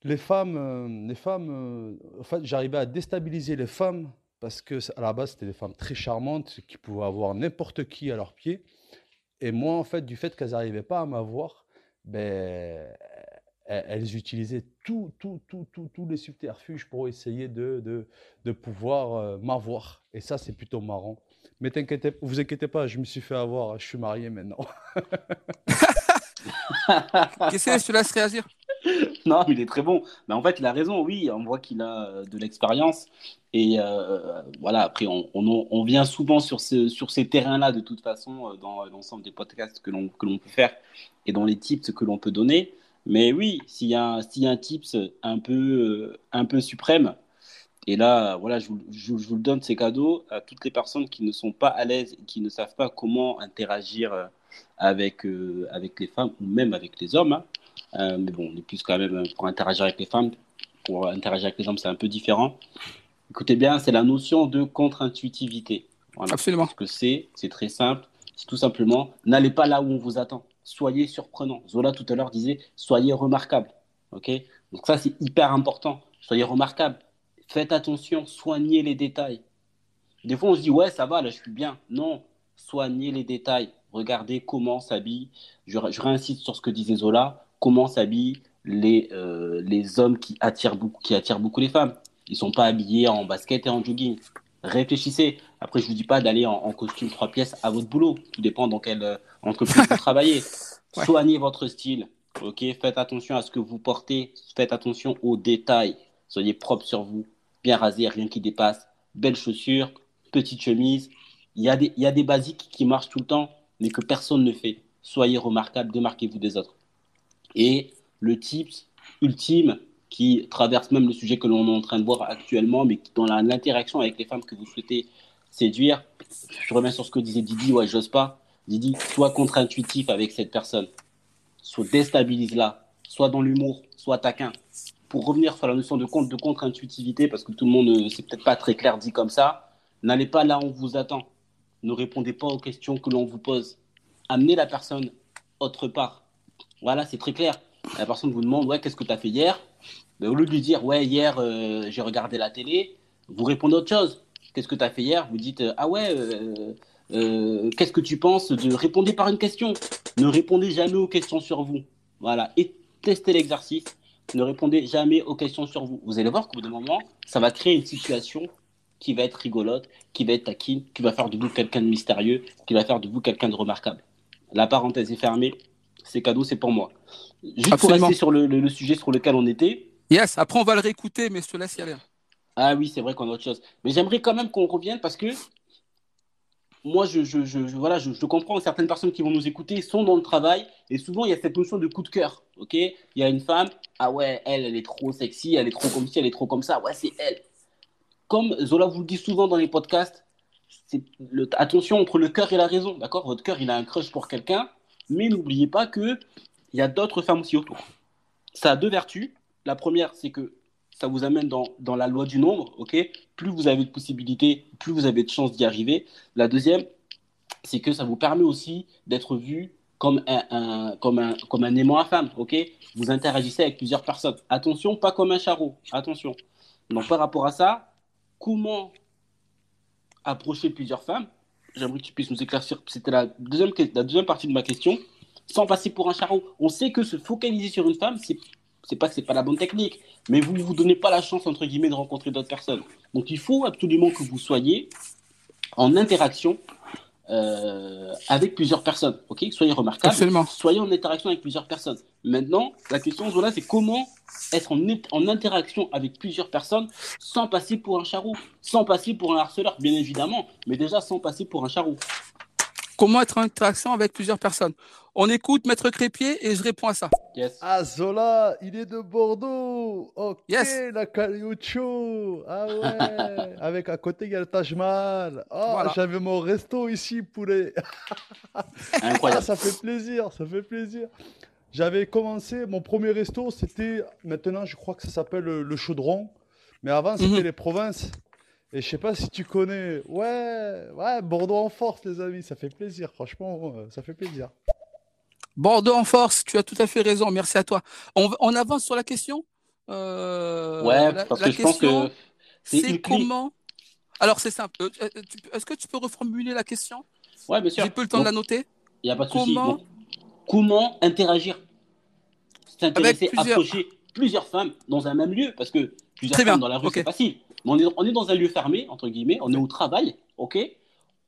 les femmes, euh, les femmes euh, en fait, j'arrivais à déstabiliser les femmes parce que à la base, c'était des femmes très charmantes qui pouvaient avoir n'importe qui à leurs pieds. Et moi, en fait, du fait qu'elles n'arrivaient pas à m'avoir, ben, elles utilisaient tout, tout, tout, tous les subterfuges pour essayer de, de, de pouvoir euh, m'avoir. Et ça, c'est plutôt marrant. Mais t'inquiétez, vous inquiétez pas, je me suis fait avoir, je suis marié maintenant. [laughs] Qu'est-ce que je te laisse réagir [laughs] non, il est très bon. Mais en fait, il a raison, oui, on voit qu'il a euh, de l'expérience. Et euh, voilà, après, on, on, vient souvent sur, ce, sur ces terrains-là, de toute façon, euh, dans l'ensemble des podcasts que l'on peut faire et dans les tips que l'on peut donner. Mais oui, s'il y, a, y a un tips un peu, un peu suprême, et là, voilà, je, je, vous le donne, ces cadeaux à toutes les personnes qui ne sont pas à l'aise, qui ne savent pas comment interagir avec, avec les femmes ou même avec les hommes. Hein. Euh, mais bon, on est plus quand même pour interagir avec les femmes. Pour interagir avec les hommes, c'est un peu différent. Écoutez bien, c'est la notion de contre-intuitivité. Absolument. Ce que c'est, c'est très simple. C'est tout simplement, n'allez pas là où on vous attend. Soyez surprenant. Zola tout à l'heure disait, soyez remarquable. Ok? Donc ça, c'est hyper important. Soyez remarquable. Faites attention, soignez les détails. Des fois, on se dit, ouais, ça va, là, je suis bien. Non, soignez les détails. Regardez comment s'habille. Je, je réinsiste sur ce que disait Zola comment s'habillent les, euh, les hommes qui attirent, beaucoup, qui attirent beaucoup les femmes. Ils ne sont pas habillés en basket et en jogging. Réfléchissez. Après, je ne vous dis pas d'aller en, costume trois pièces à votre boulot. Tout dépend dans quelle euh, entreprise vous travaillez. [laughs] Soignez votre style. Ok, faites attention à ce que vous portez. Faites attention aux détails. Soyez propre sur vous. Bien rasé, rien qui dépasse. Belles chaussures, petite chemise. Il y, a des, il y a des basiques qui marchent tout le temps, mais que personne ne fait. Soyez remarquable, démarquez-vous des autres. Et le tips ultime qui traverse même le sujet que l'on est en train de voir actuellement, mais dans l'interaction avec les femmes que vous souhaitez séduire, je reviens sur ce que disait Didi, ouais, j'ose pas. Didi, sois contre-intuitif avec cette personne. Soit déstabilise-la. Soit dans l'humour, soit taquin. Pour revenir sur la notion de contre, de contre-intuitivité, parce que tout le monde, euh, c'est peut-être pas très clair dit comme ça, n'allez pas là où on vous attend. Ne répondez pas aux questions que l'on vous pose. Amenez la personne autre part. Voilà, c'est très clair. La personne vous demande ouais, qu'est-ce que tu as fait hier? Ben, Au lieu de lui dire ouais, hier euh, j'ai regardé la télé, vous répondez autre chose. Qu'est-ce que tu as fait hier? Vous dites ah ouais, euh, euh, qu'est-ce que tu penses de répondre par une question Ne répondez jamais aux questions sur vous. Voilà, et testez l'exercice. Ne répondez jamais aux questions sur vous. Vous allez voir qu'au bout d'un moment, ça va créer une situation qui va être rigolote, qui va être taquine, qui va faire de vous quelqu'un de mystérieux, qui va faire de vous quelqu'un de remarquable. La parenthèse est fermée c'est cadeau, c'est pour moi. Juste pour rester sur le, sujet sur lequel on était. Yes, après on va le réécouter, mais je te laisse y aller. Ah oui, c'est vrai qu'on a autre chose. Mais j'aimerais quand même qu'on revienne parce que moi, je, je, voilà, je, comprends certaines personnes qui vont nous écouter sont dans le travail et souvent il y a cette notion de coup de cœur. Ok, il y a une femme, ah ouais, elle, elle est trop sexy, elle est trop comme ci, elle est trop comme ça. Ouais, c'est elle. Comme Zola vous le dit souvent dans les podcasts, c'est attention entre le cœur et la raison. D'accord, votre cœur, il a un crush pour quelqu'un Mais n'oubliez pas qu'il y a d'autres femmes aussi autour. Ça a deux vertus. La première, c'est que ça vous amène dans, dans, la loi du nombre, ok? Plus vous avez de possibilités, plus vous avez de chances d'y arriver. La deuxième, c'est que ça vous permet aussi d'être vu comme un, comme, un, comme un aimant à femme, ok? Vous interagissez avec plusieurs personnes. Attention, pas comme un charreau, attention. Donc par rapport à ça, comment approcher plusieurs femmes J'aimerais que tu puisses nous éclaircir. C'était la deuxième, partie de ma question. Sans passer pour un charreau. On sait que se focaliser sur une femme, c'est c'est pas c'est pas la bonne technique, mais vous ne vous donnez pas la chance entre guillemets de rencontrer d'autres personnes. Donc il faut absolument que vous soyez en interaction euh, avec plusieurs personnes. Ok, soyez remarquables. Soyez en interaction avec plusieurs personnes. Maintenant, la question Zola, c'est comment être en, en, interaction avec plusieurs personnes sans passer pour un charou, sans passer pour un harceleur, bien évidemment, mais déjà sans passer pour un charou. Comment être en interaction avec plusieurs personnes On écoute Maître Crépier et je réponds à ça. Yes. Ah, Zola, il est de Bordeaux. Ok, yes. la Caliucho. Ah ouais. [laughs] avec à côté, il y a le Taj Mahal. Oh, j'avais mon resto ici, poulet. [laughs] Incroyable. Ah, ça fait plaisir, ça fait plaisir. J'avais commencé, mon premier resto, c'était, maintenant je crois que ça s'appelle le Chaudron. Mais avant, c'était mhm. les provinces. Et je sais pas si tu connais. Ouais, ouais, Bordeaux en force, les amis. Ça fait plaisir. Franchement, euh, ça fait plaisir. Bordeaux en force, tu as tout à fait raison. Merci à toi. On, avance sur la question? Euh, Ouais, parce que je pense que c'est comment. Alors, c'est simple. Euh, est-ce que tu peux reformuler la question? Ouais, bien sûr. J'ai peu le temps de la noter. Il n'y a pas de comment... comment interagir? S'intéresser, plusieurs... approcher plusieurs femmes dans un même lieu Parce que plusieurs femmes dans la rue, c'est facile on est, dans un lieu fermé, entre guillemets, on est au travail, ok?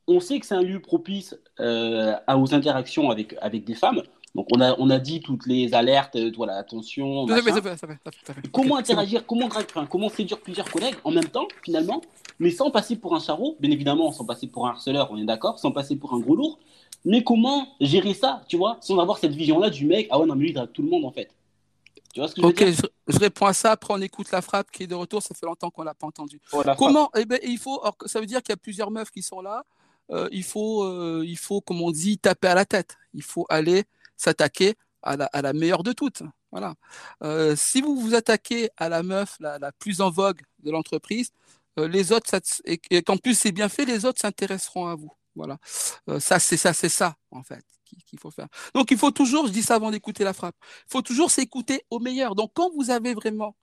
On sait que c'est un lieu propice euh, à, aux interactions avec, avec des femmes. Donc on a, on a dit toutes les alertes, euh, voilà, attention. comment interagir, comment, comment séduire plusieurs collègues en même temps, finalement, mais sans passer pour un charreau, bien évidemment, sans passer pour un harceleur, on est d'accord, sans passer pour un gros lourd. Mais comment gérer ça, tu vois, sans avoir cette vision-là du mec, ah ouais, non, mais lui, il drague tout le monde, en fait. Tu vois ce que je veux dire je, réponds à ça. Après, on écoute la frappe qui est de retour. Ça fait longtemps qu'on l'a pas entendu. Oh, Comment Eh ben, il faut. ça veut dire qu'il y a plusieurs meufs qui sont là. Euh, il faut, euh, il faut, comme on dit, taper à la tête. Il faut aller s'attaquer à la, à la, meilleure de toutes. Voilà. Euh, si vous vous attaquez à la meuf la, la plus en vogue de l'entreprise, les autres, et, qu'en plus c'est bien fait, les autres s'intéresseront à vous. Voilà. ça, c'est ça, c'est ça, en fait qu'il faut faire. Donc il faut toujours, je dis ça avant d'écouter la frappe, il faut toujours s'écouter au meilleur. Donc quand vous avez vraiment,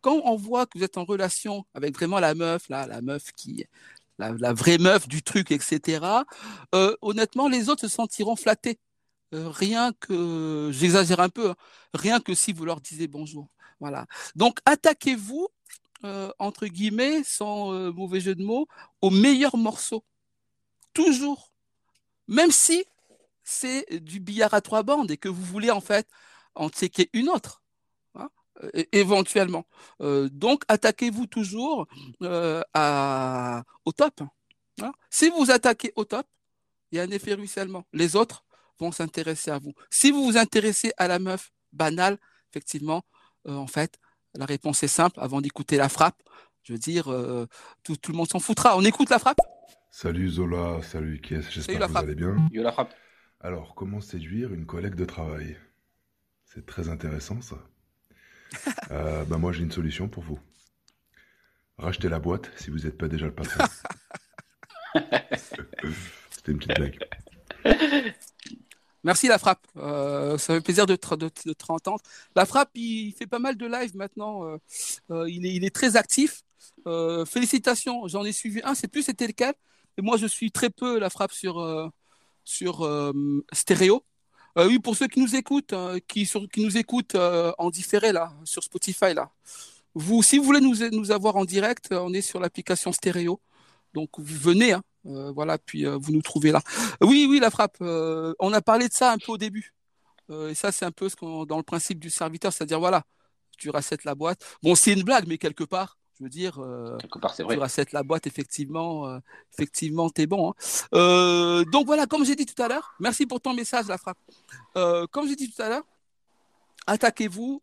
quand on voit que vous êtes en relation avec vraiment la meuf, là, la meuf qui, la, la vraie meuf du truc, etc. Euh, honnêtement, les autres se sentiront flattés. Euh, rien que, j'exagère un peu, hein, rien que si vous leur disiez bonjour. Voilà. Donc attaquez-vous euh, entre guillemets, sans mauvais jeu de mots, au meilleur morceau. Toujours. Même si c'est du billard à trois bandes et que vous voulez en fait en checker une autre, hein, éventuellement. Euh, donc, attaquez-vous toujours euh, à, au top. Hein. Si vous attaquez au top, il y a un effet ruissellement. Les autres vont s'intéresser à vous. Si vous vous intéressez à la meuf banale, effectivement, euh, en fait, la réponse est simple. Avant d'écouter la frappe, je veux dire, tout, tout, le monde s'en foutra. On écoute la frappe? Salut Zola, salut Kies, j'espère que vous allez bien. Yo la frappe. Alors, comment séduire une collègue de travail? C'est très intéressant ça. [laughs] euh, bah moi j'ai une solution pour vous. Rachetez la boîte si vous n'êtes pas déjà le patron. [laughs] C'était une petite blague. Merci la frappe. Euh, ça fait plaisir de te, de, entendre. La frappe, il fait pas mal de live maintenant. Euh, euh, il, est, il, est, très actif. félicitations. J'en ai suivi un. C'est plus c'était lequel. Et moi, je suis très peu la frappe sur sur euh, stéréo. Euh, oui, pour ceux qui nous écoutent, hein, qui, qui nous écoutent euh, en différé là, sur Spotify là. Vous, si vous voulez nous, nous avoir en direct, on est sur l'application stéréo. Donc vous venez, hein, voilà, puis vous nous trouvez là. Oui, oui, la frappe. on a parlé de ça un peu au début. et ça, c'est un peu ce qu'on, dans le principe du serviteur, c'est-à-dire voilà, tu racètes la boîte. Bon, c'est une blague, mais quelque part, veux dire, euh, part, vrai. tu la boîte, effectivement, euh, effectivement, t'es bon. Hein. Euh, donc voilà, comme j'ai dit tout à l'heure, merci pour ton message, la frappe. Euh, comme j'ai dit tout à l'heure, attaquez-vous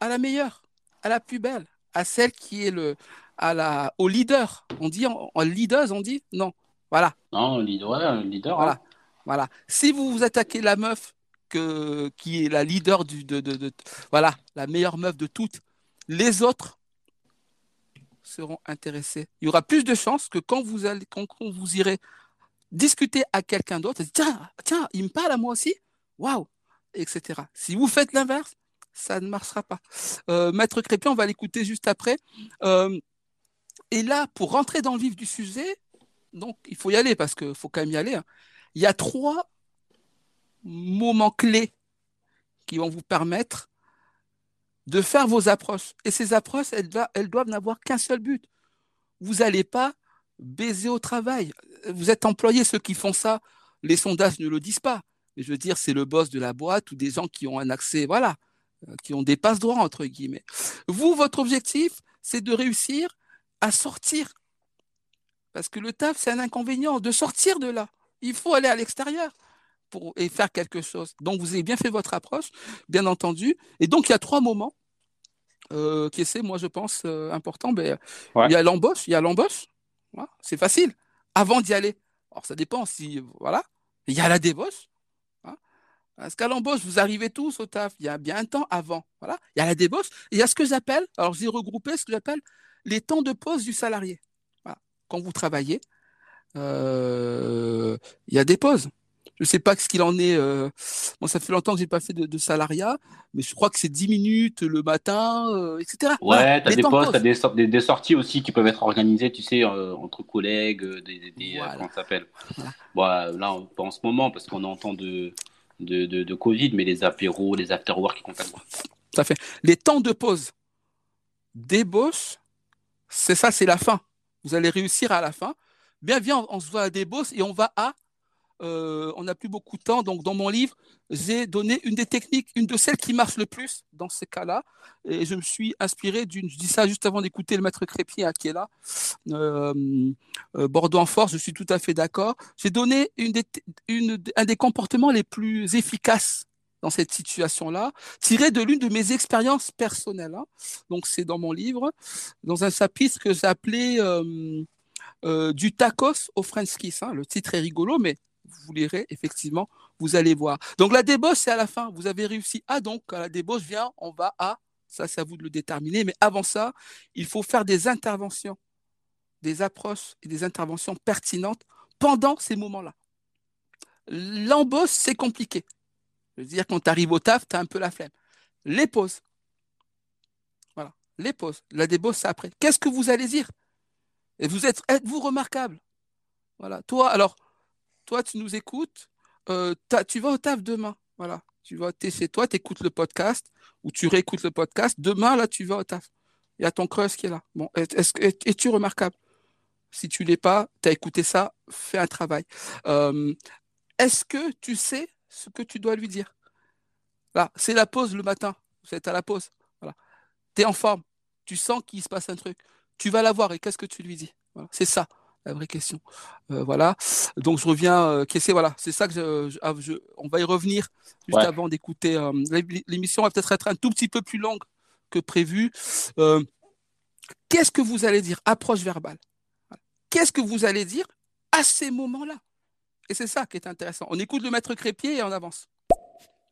à la meilleure, à la plus belle, à celle qui est le, à la, au leader. On dit en, leader, on dit? Non. Voilà. Non, leader, leader. Voilà. Hein. Voilà. Si vous vous attaquez la meuf que, qui est la leader du, de, de, voilà, la meilleure meuf de toutes, les autres seront intéressés. Il y aura plus de chances que quand vous allez, irez discuter à quelqu'un d'autre, tiens, tiens, il me parle à moi aussi, waouh, etc. Si vous faites l'inverse, ça ne marchera pas. Euh, Maître Crépin, on va l'écouter juste après. Euh, et là, pour rentrer dans le vif du sujet, donc il faut y aller parce qu'il faut quand même y aller. Hein. Il y a trois moments clés qui vont vous permettre de faire vos approches. Et ces approches, elles, doivent n'avoir qu'un seul but. Vous n'allez pas baiser au travail. Vous êtes employé, ceux qui font ça, les sondages ne le disent pas. Je veux dire, c'est le boss de la boîte ou des gens qui ont un accès, voilà, euh, qui ont des passe droits, entre guillemets. Vous, votre objectif, c'est de réussir à sortir. Parce que le taf, c'est un inconvénient, de sortir de là. Il faut aller à l'extérieur pour, et faire quelque chose. Donc, vous avez bien fait votre approche, bien entendu. Et donc, il y a trois moments euh, qui c'est, moi, je pense, euh, important. Ben, Il y a l'embauche, il y a l'embauche. c'est facile. Avant d'y aller. Alors, ça dépend si, voilà. Il y a la débauche. Hein. Parce qu'à l'embauche, vous arrivez tous au taf? Il y a bien un temps avant. Voilà. Il y a la débauche. il y a ce que j'appelle, alors j'ai regroupé ce que j'appelle les temps de pause du salarié. Quand vous travaillez, euh, il y a des pauses. Je ne sais pas ce qu'il en est. Euh... Bon, ça fait longtemps que j'ai pas fait de, de, salariat, mais je crois que c'est 10 minutes le matin, euh, etc. Ouais, tu as des postes, tu as des, des, sorties aussi qui peuvent être organisées, tu sais, euh, entre collègues, des, des voilà. comment ça s'appelle? Voilà. bon, Là, pas en ce moment, parce qu'on entend de, de, de, de, Covid, mais les apéros, les after-work qui comptent. Ça fait. Les temps de pause débauche, c'est ça, c'est la fin. Vous allez réussir à la fin. Bien, viens, on, se voit à des bosses et on va à. Euh, on n'a plus beaucoup de temps, donc dans mon livre, j'ai donné une des techniques, une de celles qui marche le plus dans ces cas-là. Et je me suis inspiré d'une. Je dis ça juste avant d'écouter le maître Crépier hein, qui est là. Euh, euh, Bordeaux en force, je suis tout à fait d'accord. J'ai donné une des, une, un des comportements les plus efficaces dans cette situation-là, tiré de l'une de mes expériences personnelles. Hein. Donc c'est dans mon livre, dans un chapitre que j'ai appelé du tacos au French kiss. Hein. Le titre est rigolo, mais vous lirez effectivement, vous allez voir. Donc la débauche, c'est à la fin. Vous avez réussi. Ah donc, quand la débauche vient, on va à. Ça, c'est à vous de le déterminer. Mais avant ça, il faut faire des interventions, des approches et des interventions pertinentes pendant ces moments-là. L'embauche, c'est compliqué. Je veux dire, quand tu arrives au taf, tu as un peu la flemme. Les pauses. Voilà, les pauses. La débauche, c'est après. Qu'est-ce que vous allez dire? Et vous êtes, êtes-vous remarquable? Voilà. Toi, alors, toi, tu nous écoutes. Euh, tu vas au taf demain. Voilà. Tu vas, es chez toi, tu écoutes le podcast ou tu réécoutes le podcast. Demain, là, tu vas au taf. Il y a ton creuse qui est là. Bon, es-tu remarquable? Si tu l'es pas, tu as écouté ça, fais un travail. Euh, est-ce que tu sais ce que tu dois lui dire? Là, c'est la pause le matin. Êtes à la pause. Voilà. Tu es en forme. Tu sens qu'il se passe un truc. Tu vas la voir et qu'est-ce que tu lui dis? C'est ça la vraie question. Euh, voilà. Donc je reviens. Euh, voilà. C'est ça que je, je, on va y revenir juste avant d'écouter. Euh, l'émission va peut-être être un tout petit peu plus longue que prévu. Euh, qu'est-ce que vous allez dire? Approche verbale. Qu'est-ce que vous allez dire à ces moments-là? Et c'est ça qui est intéressant. On écoute le maître crépier et on avance.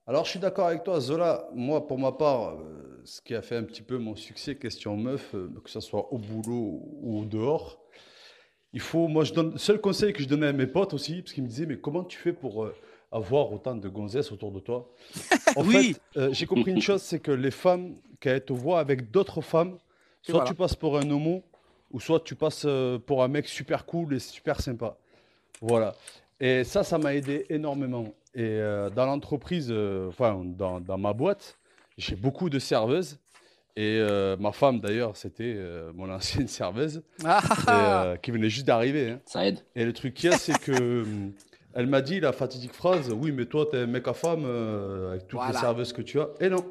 Alors, je suis d'accord avec toi, Zola. Moi, pour ma part, euh, ce qui a fait un petit peu mon succès, question meuf, euh, que ce soit au boulot ou dehors, il faut. Moi, je donne. Le seul conseil que je donnais à mes potes aussi, parce qu'ils me disaient, mais comment tu fais pour euh, avoir autant de gonzesses autour de toi? [laughs] En oui. fait, j'ai compris une chose, c'est que les femmes, quand elles te voient avec d'autres femmes, soit tu passes pour un homo, ou soit tu passes pour un mec super cool et super sympa. Voilà. Et ça, ça m'a aidé énormément. Et euh, dans l'entreprise, euh, enfin, dans, dans, ma boîte, j'ai beaucoup de serveuses. Et euh, ma femme, d'ailleurs, c'était mon ancienne [laughs] serveuse ah. qui venait juste d'arriver. Hein. Ça aide. Et le truc qu'il y a, c'est que. Elle m'a dit la fatidique phrase Oui, mais toi, tu es un mec à femme avec toutes les serveuses que tu as. Et non.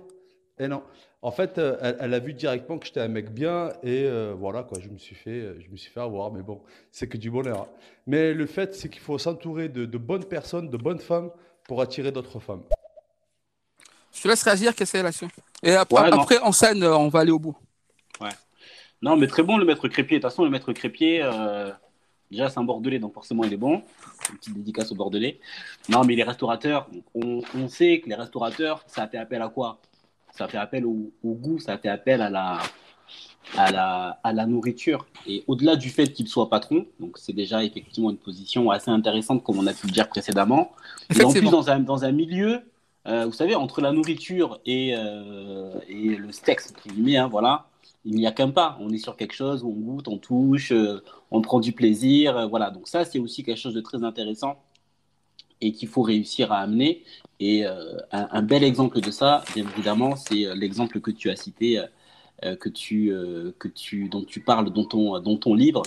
Et non. En fait, euh, elle, a vu directement que j'étais un mec bien et euh, voilà quoi. Je me suis fait, je me suis fait avoir, mais bon, c'est que du bonheur. Mais le fait, c'est qu'il faut s'entourer de, bonnes personnes, de bonnes femmes pour attirer d'autres femmes. Je te laisse réagir, qu'est-ce que là-dessus Et après, après, en scène, on va aller au bout. Ouais. Non, mais très bon le maître crépier. De toute façon, le maître crépier, euh, Déjà, c'est un Bordelais, donc forcément, il est bon. Une petite dédicace au Bordelais. Non, mais les restaurateurs, on, sait que les restaurateurs, ça fait appel à quoi? Ça fait appel au, goût, ça fait appel à la, à la, à la nourriture. Et au-delà du fait qu'il soit patron, donc c'est déjà effectivement une position assez intéressante, comme on a pu le dire précédemment. Et en plus, dans un, dans un milieu, euh, vous savez, entre la nourriture et, euh, le guillemets, hein, voilà, il n'y a qu'un pas. On est sur quelque chose où on goûte, on touche, euh, on prend du plaisir. Voilà. Donc ça, c'est aussi quelque chose de très intéressant et qu'il faut réussir à amener. Et un, bel exemple de ça, bien évidemment, c'est l'exemple que tu as cité que tu, que tu, dont tu parles dans ton, livre,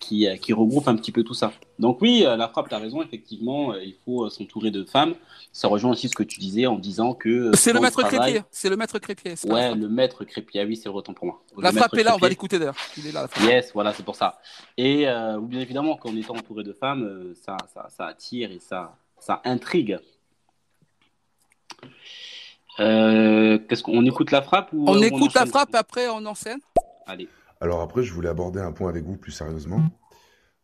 qui regroupe un petit peu tout ça. Donc oui, la frappe, tu as raison, effectivement, il faut s'entourer de femmes. Ça rejoint aussi ce que tu disais en disant que... C'est le maître crépier, c'est le maître crépier. Ouais, le maître crépier, ah oui, c'est le retent pour moi. la frappe est là, on va l'écouter d'ailleurs. Il est là. Yes, voilà, c'est pour ça. Et bien évidemment, qu'en étant entouré de femmes, ça, ça, ça attire et ça, ça intrigue. Euh, qu'est-ce qu'on écoute la frappe ou On euh, écoute la frappe, après on enseigne. Allez. Alors après, je voulais aborder un point avec vous plus sérieusement.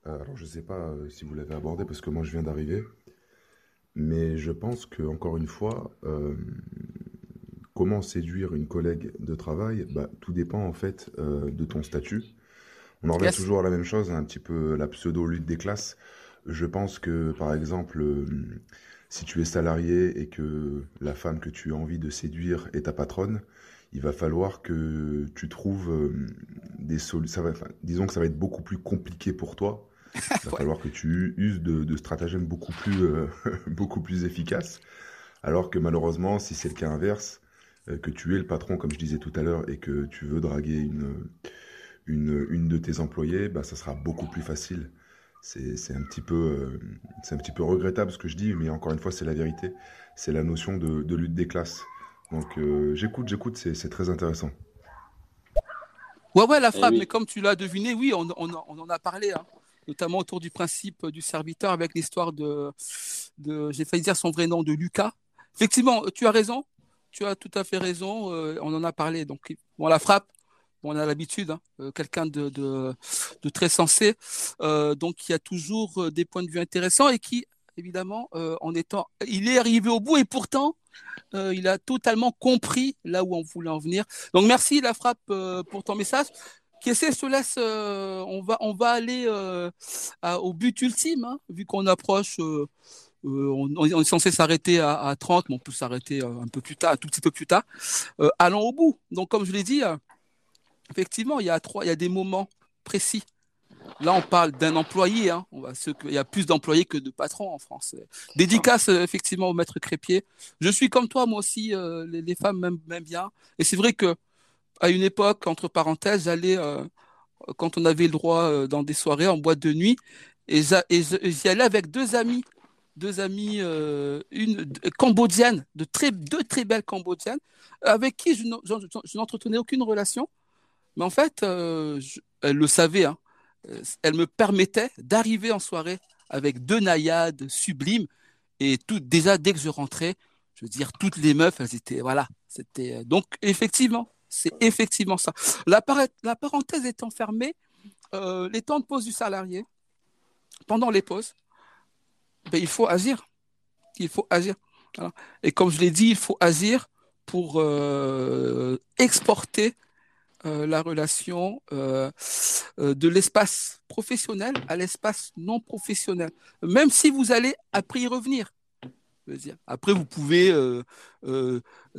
Euh, alors je ne sais pas si vous l'avez abordé parce que moi je viens d'arriver, mais je pense que encore une fois, comment séduire une collègue de travail, bah, tout dépend en fait de ton statut. On en revient toujours à la même chose, un petit peu la pseudo lutte des classes. Je pense que par exemple si tu es salarié et que la femme que tu as envie de séduire est ta patronne, il va falloir que tu trouves euh, des solutions. disons que ça va être beaucoup plus compliqué pour toi. Il [laughs] va falloir que tu uses de, stratagèmes beaucoup plus, euh, [laughs] beaucoup plus efficaces. Alors que malheureusement, si c'est le cas inverse, euh, que tu es le patron, comme je disais tout à l'heure, et que tu veux draguer une, une, une de tes employés, bah, ça sera beaucoup plus facile c'est un, petit peu, euh, c'est un petit peu regrettable ce que je dis, mais encore une fois, c'est la vérité. C'est la notion de, lutte des classes. Donc euh, j'écoute, j'écoute, c'est très intéressant. Ouais, ouais, la frappe, mais comme tu l'as deviné, oui, on, en a parlé, hein. Notamment autour du principe du serviteur avec l'histoire de, j'ai failli dire son vrai nom, de Lucas. Effectivement, tu as raison, tu as tout à fait raison, euh, on en a parlé. Donc, bon, la frappe, on a l'habitude, hein, euh, quelqu'un de, très sensé, euh, donc y a toujours euh, des points de vue intéressants et qui, évidemment, en étant, il est arrivé au bout et pourtant, il a totalement compris là où on voulait en venir. Donc merci la frappe pour ton message. Essaie se laisse, on va, on va aller au but ultime, hein, vu qu'on approche. on, est censé s'arrêter à, à, 30, mais on peut s'arrêter un peu plus tard, un tout petit peu plus tard. allons au bout. Donc, comme je l'ai dit, effectivement, il y a trois, il y a des moments précis. Là, on parle d'un employé. Hein. Il y a plus d'employés que de patrons en France. Dédicace euh, effectivement au maître crépier. Je suis comme toi, moi aussi. Euh, les, femmes m'aiment bien. Et c'est vrai que à une époque, entre parenthèses, j'allais euh, quand on avait le droit dans des soirées en boîte de nuit, et j'y allais avec deux amis, deux amies, une cambodgienne, deux très belles cambodgiennes, avec qui je n'entretenais aucune relation mais en fait, euh, elle le savait. Hein. Euh, elle me permettait d'arriver en soirée avec deux naïades sublimes. Et déjà, dès que je rentrais, je veux dire, toutes les meufs, elles étaient, voilà. C'était, euh, donc, effectivement, c'est effectivement ça. La, parenthèse étant fermée, les temps de pause du salarié, pendant les pauses, ben, il faut agir. Il faut agir. Et comme je l'ai dit, il faut agir pour exporter euh, la relation euh, euh, de l'espace professionnel à l'espace non professionnel, même si vous allez après y revenir. Après, vous pouvez,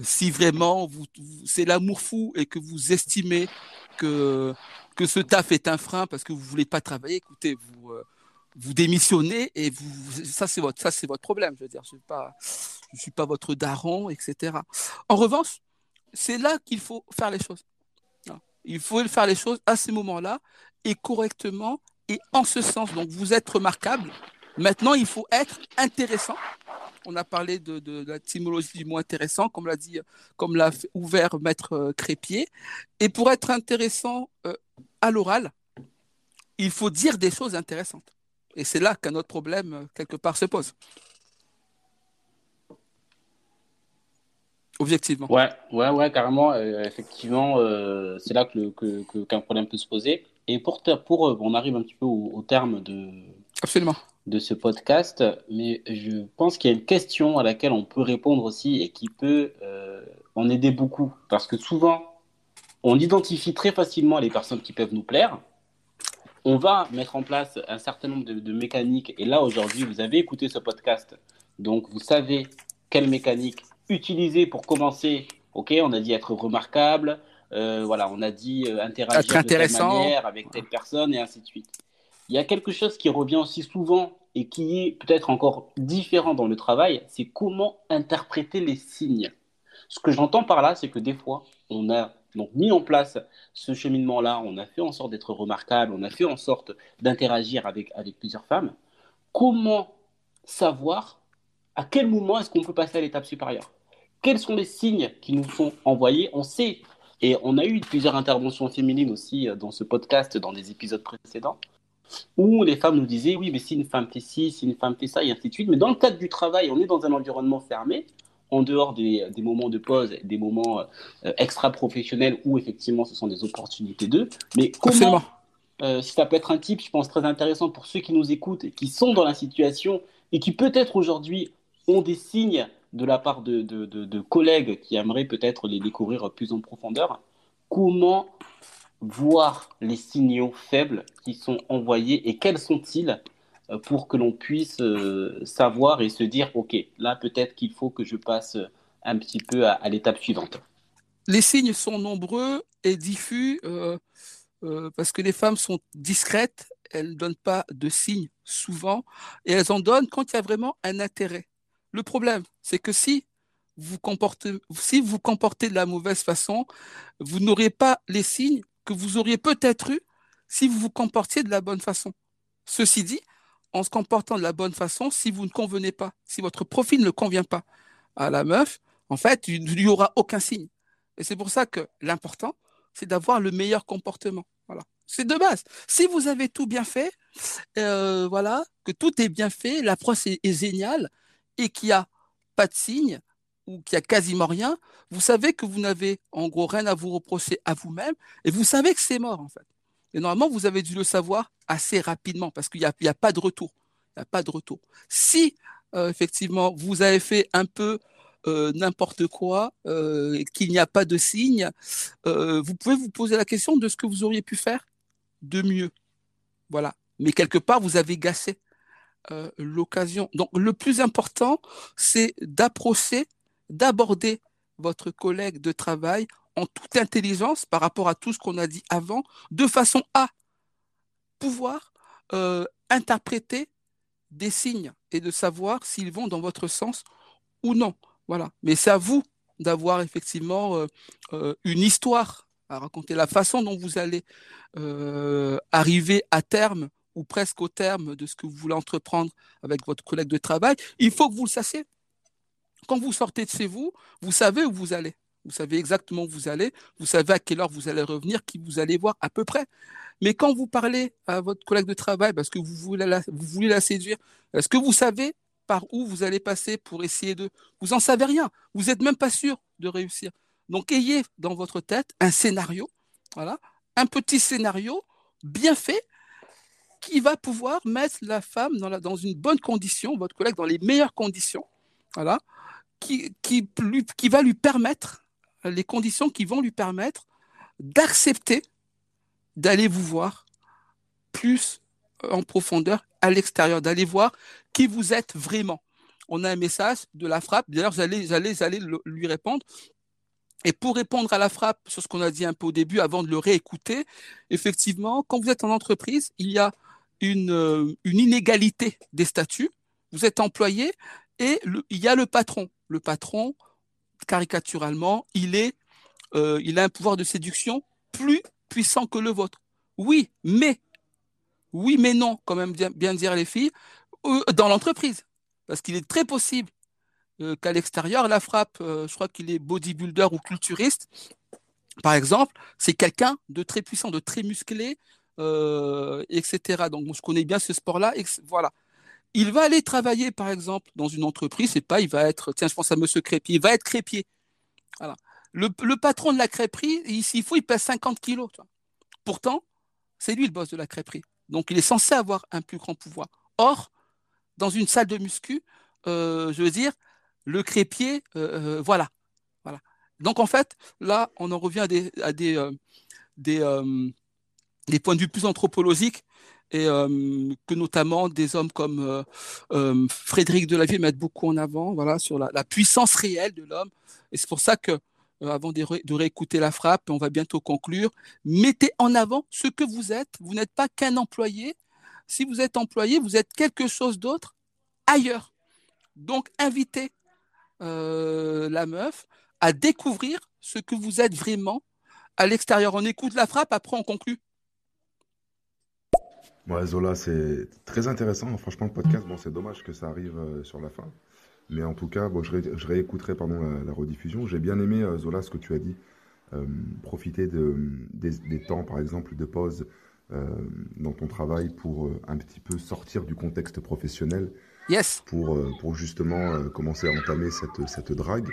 si vraiment vous, c'est l'amour fou et que vous estimez que, que ce taf est un frein parce que vous voulez pas travailler, écoutez, vous, vous démissionnez et vous, ça c'est votre, votre problème. Je veux je ne je suis pas votre daron, etc. En revanche, c'est là qu'il faut faire les choses. Il faut faire les choses à ces moments-là et correctement et en ce sens. Donc vous êtes remarquable. Maintenant, il faut être intéressant. On a parlé de, de, de l'étymologie du mot intéressant, comme l'a dit, comme l'a ouvert Maître euh, Crépier. Et pour être intéressant euh, à l'oral, il faut dire des choses intéressantes. Et c'est là qu'un autre problème, euh, quelque part, se pose. objectivement. Ouais, ouais, ouais, carrément. Euh, effectivement, euh, c'est là que, qu'un problème peut se poser. Et pour, pour on arrive un petit peu au, terme de, Absolument. De ce podcast, mais je pense qu'il y a une question à laquelle on peut répondre aussi et qui peut en aider beaucoup. Parce que souvent, on identifie très facilement les personnes qui peuvent nous plaire. On va mettre en place un certain nombre de, mécaniques. Et là, aujourd'hui, vous avez écouté ce podcast. Donc, vous savez quelle mécanique utiliser pour commencer. OK, on a dit être remarquable. Euh, voilà, on a dit euh, interagir de telle manière avec telle personne et ainsi de suite. Il y a quelque chose qui revient aussi souvent et qui est peut-être encore différent dans le travail, c'est comment interpréter les signes. Ce que j'entends par là, c'est que des fois, on a donc mis en place ce cheminement-là, on a fait en sorte d'être remarquable, on a fait en sorte d'interagir avec, avec plusieurs femmes. Comment savoir à quel moment est-ce qu'on peut passer à l'étape supérieure? Quels sont les signes qui nous sont envoyés? On sait, et on a eu plusieurs interventions féminines aussi euh, dans ce podcast, dans des épisodes précédents, où les femmes nous disaient, oui, mais si une femme fait ci, si une femme fait ça, et ainsi de suite. Mais dans le cadre du travail, on est dans un environnement fermé, en dehors des, moments de pause, des moments euh, extra-professionnels où effectivement ce sont des opportunités d'eux. Mais comment, euh, si ça peut être un type, je pense, très intéressant pour ceux qui nous écoutent et qui sont dans la situation et qui peut-être aujourd'hui ont des signes de la part de, de collègues qui aimeraient peut-être les découvrir plus en profondeur, comment voir les signaux faibles qui sont envoyés et quels sont-ils euh, pour que l'on puisse euh, savoir et se dire, OK, là peut-être qu'il faut que je passe un petit peu à, l'étape suivante. Les signes sont nombreux et diffus euh, parce que les femmes sont discrètes, elles ne donnent pas de signes souvent et elles en donnent quand il y a vraiment un intérêt. Le problème, c'est que si vous comportez, si vous comportez de la mauvaise façon, vous n'aurez pas les signes que vous auriez peut-être eu si vous vous comportiez de la bonne façon. Ceci dit, en se comportant de la bonne façon, si vous ne convenez pas, si votre profil ne convient pas à la meuf, en fait, il n'y aura aucun signe. Et c'est pour ça que l'important, c'est d'avoir le meilleur comportement. Voilà. C'est de base. Si vous avez tout bien fait, euh, voilà, que tout est bien fait, l'approche est, est géniale et qu'il n'y a pas de signe ou qu'il n'y a quasiment rien, vous savez que vous n'avez en gros rien à vous reprocher à vous-même et vous savez que c'est mort en fait. Et normalement, vous avez dû le savoir assez rapidement parce qu'il n'y a, a, pas de retour. Il n'y a pas de retour. Si euh, effectivement vous avez fait un peu euh, n'importe quoi, euh, qu'il n'y a pas de signe, vous pouvez vous poser la question de ce que vous auriez pu faire de mieux. Voilà. Mais quelque part, vous avez gâché l'occasion. Donc, le plus important, c'est d'approcher, d'aborder votre collègue de travail en toute intelligence par rapport à tout ce qu'on a dit avant, de façon à pouvoir euh, interpréter des signes et de savoir s'ils vont dans votre sens ou non. Voilà. Mais c'est à vous d'avoir effectivement euh, euh, une histoire à raconter, la façon dont vous allez arriver à terme ou presque au terme de ce que vous voulez entreprendre avec votre collègue de travail. Il faut que vous le sachiez. Quand vous sortez de chez vous, vous savez où vous allez. Vous savez exactement où vous allez, vous savez à quelle heure vous allez revenir, qui vous allez voir à peu près. Mais quand vous parlez à votre collègue de travail parce que vous voulez la, séduire, est-ce que vous savez par où vous allez passer pour essayer de... Vous n'en savez rien. Vous n'êtes même pas sûr de réussir. Donc ayez dans votre tête un scénario, voilà, un petit scénario bien fait qui va pouvoir mettre la femme dans, dans une bonne condition, votre collègue dans les meilleures conditions, voilà, qui, va lui permettre les conditions qui vont lui permettre d'accepter d'aller vous voir plus en profondeur à l'extérieur, d'aller voir qui vous êtes vraiment. On a un message de la frappe. D'ailleurs, j'allais, j'allais, j'allais lui répondre. Et pour répondre à la frappe sur ce qu'on a dit un peu au début, avant de le réécouter, effectivement, quand vous êtes en entreprise, il y a une, euh, une inégalité des statuts. Vous êtes employé et il y a le patron. Le patron, caricaturalement, il, est, euh, il a un pouvoir de séduction plus puissant que le vôtre. Oui, mais, oui, mais non, quand même bien, dire les filles, euh, dans l'entreprise. Parce qu'il est très possible euh, qu'à l'extérieur, la frappe, je crois qu'il est bodybuilder ou culturiste, par exemple, c'est quelqu'un de très puissant, de très musclé, etc. Donc, je connais bien ce sport-là. Voilà. Il va aller travailler, par exemple, dans une entreprise, c'est pas, il va être, tiens, je pense à Monsieur Crépier, il va être crépier. Voilà. Le, patron de la crêperie, s'il faut, il pèse 50 kilos. Pourtant, c'est lui le boss de la crêperie. Donc il est censé avoir un plus grand pouvoir. Or, dans une salle de muscu, euh, je veux dire, le crépier, euh, voilà. voilà. Donc en fait, là, on en revient à des, à des, des points de vue plus anthropologiques et que notamment des hommes comme euh, Frédéric Delavier mettent beaucoup en avant, voilà, sur la, puissance réelle de l'homme. Et c'est pour ça que euh, avant de, réécouter la frappe, on va bientôt conclure. Mettez en avant ce que vous êtes. Vous n'êtes pas qu'un employé. Si vous êtes employé, vous êtes quelque chose d'autre ailleurs. Donc, invitez euh, la meuf à découvrir ce que vous êtes vraiment à l'extérieur. On écoute la frappe, après on conclut. Ouais, Zola, c'est très intéressant. Franchement, le podcast, bon, c'est dommage que ça arrive euh, sur la fin. Mais en tout cas, bon, je, réécouterai pardon, la, rediffusion. J'ai bien aimé, euh, Zola, ce que tu as dit. Euh, profiter de, des, temps, par exemple, de pause dans ton travail pour un petit peu sortir du contexte professionnel. Yes. Pour, pour justement commencer à entamer cette, cette drague.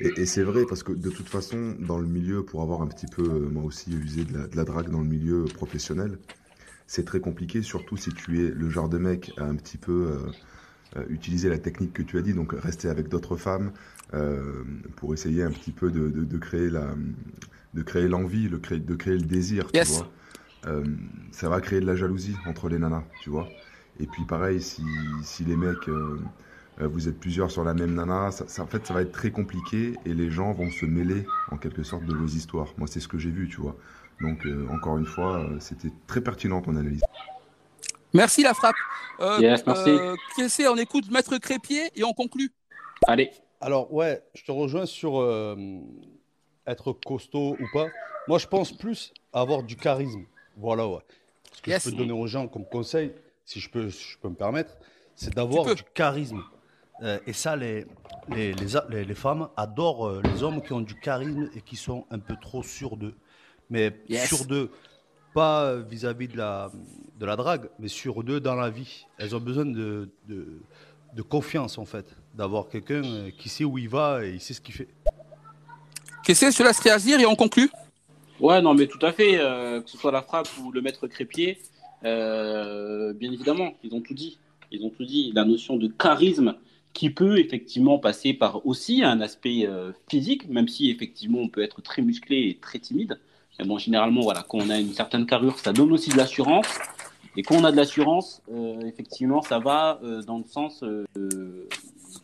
Et, c'est vrai, parce que de toute façon, dans le milieu, pour avoir un petit peu, moi aussi, usé de la, de la drague dans le milieu professionnel, c'est très compliqué, surtout si tu es le genre de mec à un petit peu euh, utiliser la technique que tu as dit, donc rester avec d'autres femmes euh, pour essayer un petit peu de, de, créer la, de créer l'envie, le créer, de créer le désir, tu vois. Euh, ça va créer de la jalousie entre les nanas, tu vois. Et puis pareil, si, si les mecs, vous êtes plusieurs sur la même nana, ça, en fait, ça va être très compliqué et les gens vont se mêler en quelque sorte de vos histoires. Moi, c'est ce que j'ai vu, tu vois. Donc, encore une fois, c'était très pertinent ton analyse. Merci la frappe. Euh, yes, merci. Euh, on écoute? Maître Crépier et on conclut. Allez. Alors ouais, je te rejoins sur euh, être costaud ou pas. Moi, je pense plus avoir du charisme. Voilà, ouais. Ce que je peux donner aux gens comme conseil, si je peux, je peux me permettre, c'est d'avoir du charisme. Euh, et ça, les, les, les, les, femmes adorent les hommes qui ont du charisme et qui sont un peu trop sûrs d'eux. Mais sûrs d'eux, pas vis-à-vis de la, de la drague, mais sur deux dans la vie. Elles ont besoin de, de, confiance, en fait, d'avoir quelqu'un euh, qui sait où il va et il sait ce qu'il fait. Qu'est-ce que cela se réagir et on conclut? Ouais, non, mais tout à fait, euh, que ce soit la frappe ou le maître crépier, euh, bien évidemment, ils ont tout dit. Ils ont tout dit. La notion de charisme qui peut effectivement passer par aussi un aspect physique, même si effectivement on peut être très musclé et très timide. Mais bon, généralement, voilà, quand on a une certaine carrure, ça donne aussi de l'assurance. Et quand on a de l'assurance, euh, effectivement, ça va euh, dans le sens euh,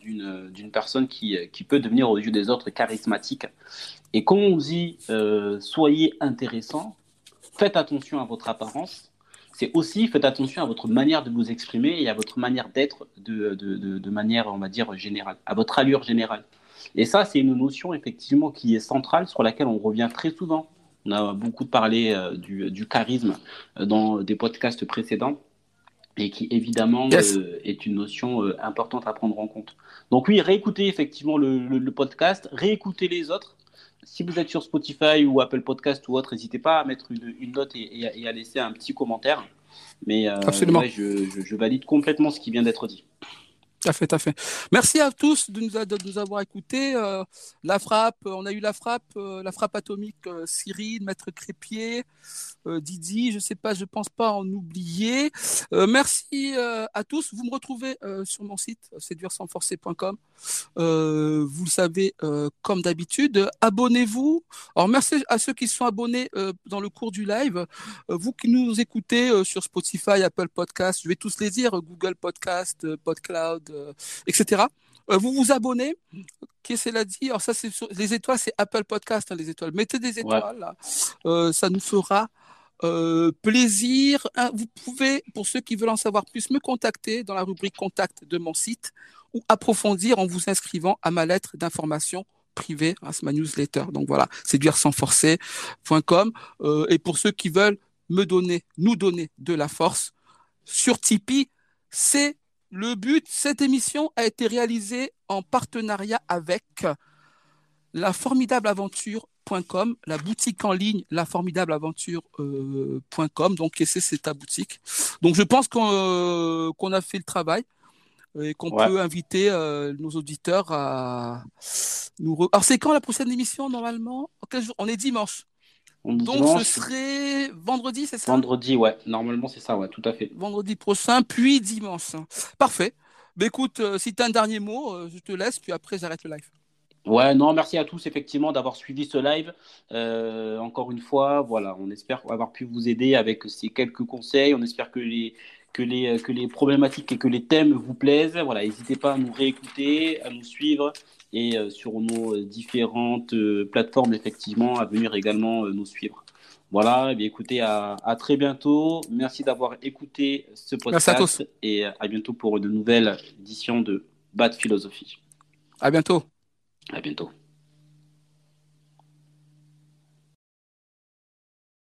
d'une personne qui, qui peut devenir aux yeux des autres charismatique. Et quand on dit soyez intéressant, faites attention à votre apparence. C'est aussi faites attention à votre manière de vous exprimer et à votre manière d'être de, de, de manière, on va dire, générale, à votre allure générale. Et ça, c'est une notion effectivement qui est centrale sur laquelle on revient très souvent on a beaucoup parlé euh, du, charisme euh, dans des podcasts précédents et qui évidemment euh, est une notion importante à prendre en compte. Donc oui, réécoutez effectivement le, podcast, réécoutez les autres. Si vous êtes sur Spotify ou Apple Podcast ou autre, n'hésitez pas à mettre une, note et, à laisser un petit commentaire. Mais Absolument. je, valide complètement ce qui vient d'être dit. Tout fait, tout fait. Merci à tous de nous, avoir écoutés. Euh, la frappe, on a eu la frappe, euh, la frappe atomique, euh, Cyril, Maître Crépier, Didi, je sais pas, je pense pas en oublier. merci à tous. Vous me retrouvez sur mon site séduire-sans-forcer.com. vous le savez, comme d'habitude, abonnez-vous. Alors merci à ceux qui sont abonnés dans le cours du live. vous qui nous écoutez sur Spotify, Apple Podcast, je vais tous les dire, Google Podcast, PodCloud euh, etc. Euh, vous vous abonnez. Qu'est-ce qu'elle a dit Alors ça, c'est les étoiles, c'est Apple Podcast, hein, les étoiles. Mettez des étoiles, là. Euh, ça nous fera plaisir. Hein, vous pouvez, pour ceux qui veulent en savoir plus, me contacter dans la rubrique contact de mon site ou approfondir en vous inscrivant à ma lettre d'information privée, à ma newsletter. Donc voilà, séduire sans forcer.com. et pour ceux qui veulent me donner, nous donner de la force, sur Tipeee, c'est le but, cette émission a été réalisée en partenariat avec la formidable aventure.com, la boutique en ligne laformidableaventure.com. Donc, c'est ta boutique. Donc, je pense euh, qu'on a fait le travail et qu'on peut inviter euh, nos auditeurs à nous. Alors, c'est quand la prochaine émission normalement? On est dimanche. Donc ce serait vendredi, c'est ça? Vendredi, ouais. Normalement, c'est ça, ouais, tout à fait. Vendredi prochain, puis dimanche. Parfait. Mais écoute, euh, si tu as un dernier mot, euh, je te laisse, puis après j'arrête le live. Ouais, non, merci à tous effectivement d'avoir suivi ce live. Euh, encore une fois, voilà, on espère avoir pu vous aider avec ces quelques conseils. On espère que les, que les, que les problématiques et que les thèmes vous plaisent. Voilà, n'hésitez pas à nous réécouter, à nous suivre et sur nos différentes plateformes, effectivement, à venir également nous suivre. Voilà, eh écoutez, à, très bientôt. Merci d'avoir écouté ce podcast. Et à bientôt pour une nouvelle édition de Bad Philosophie. À bientôt. À bientôt.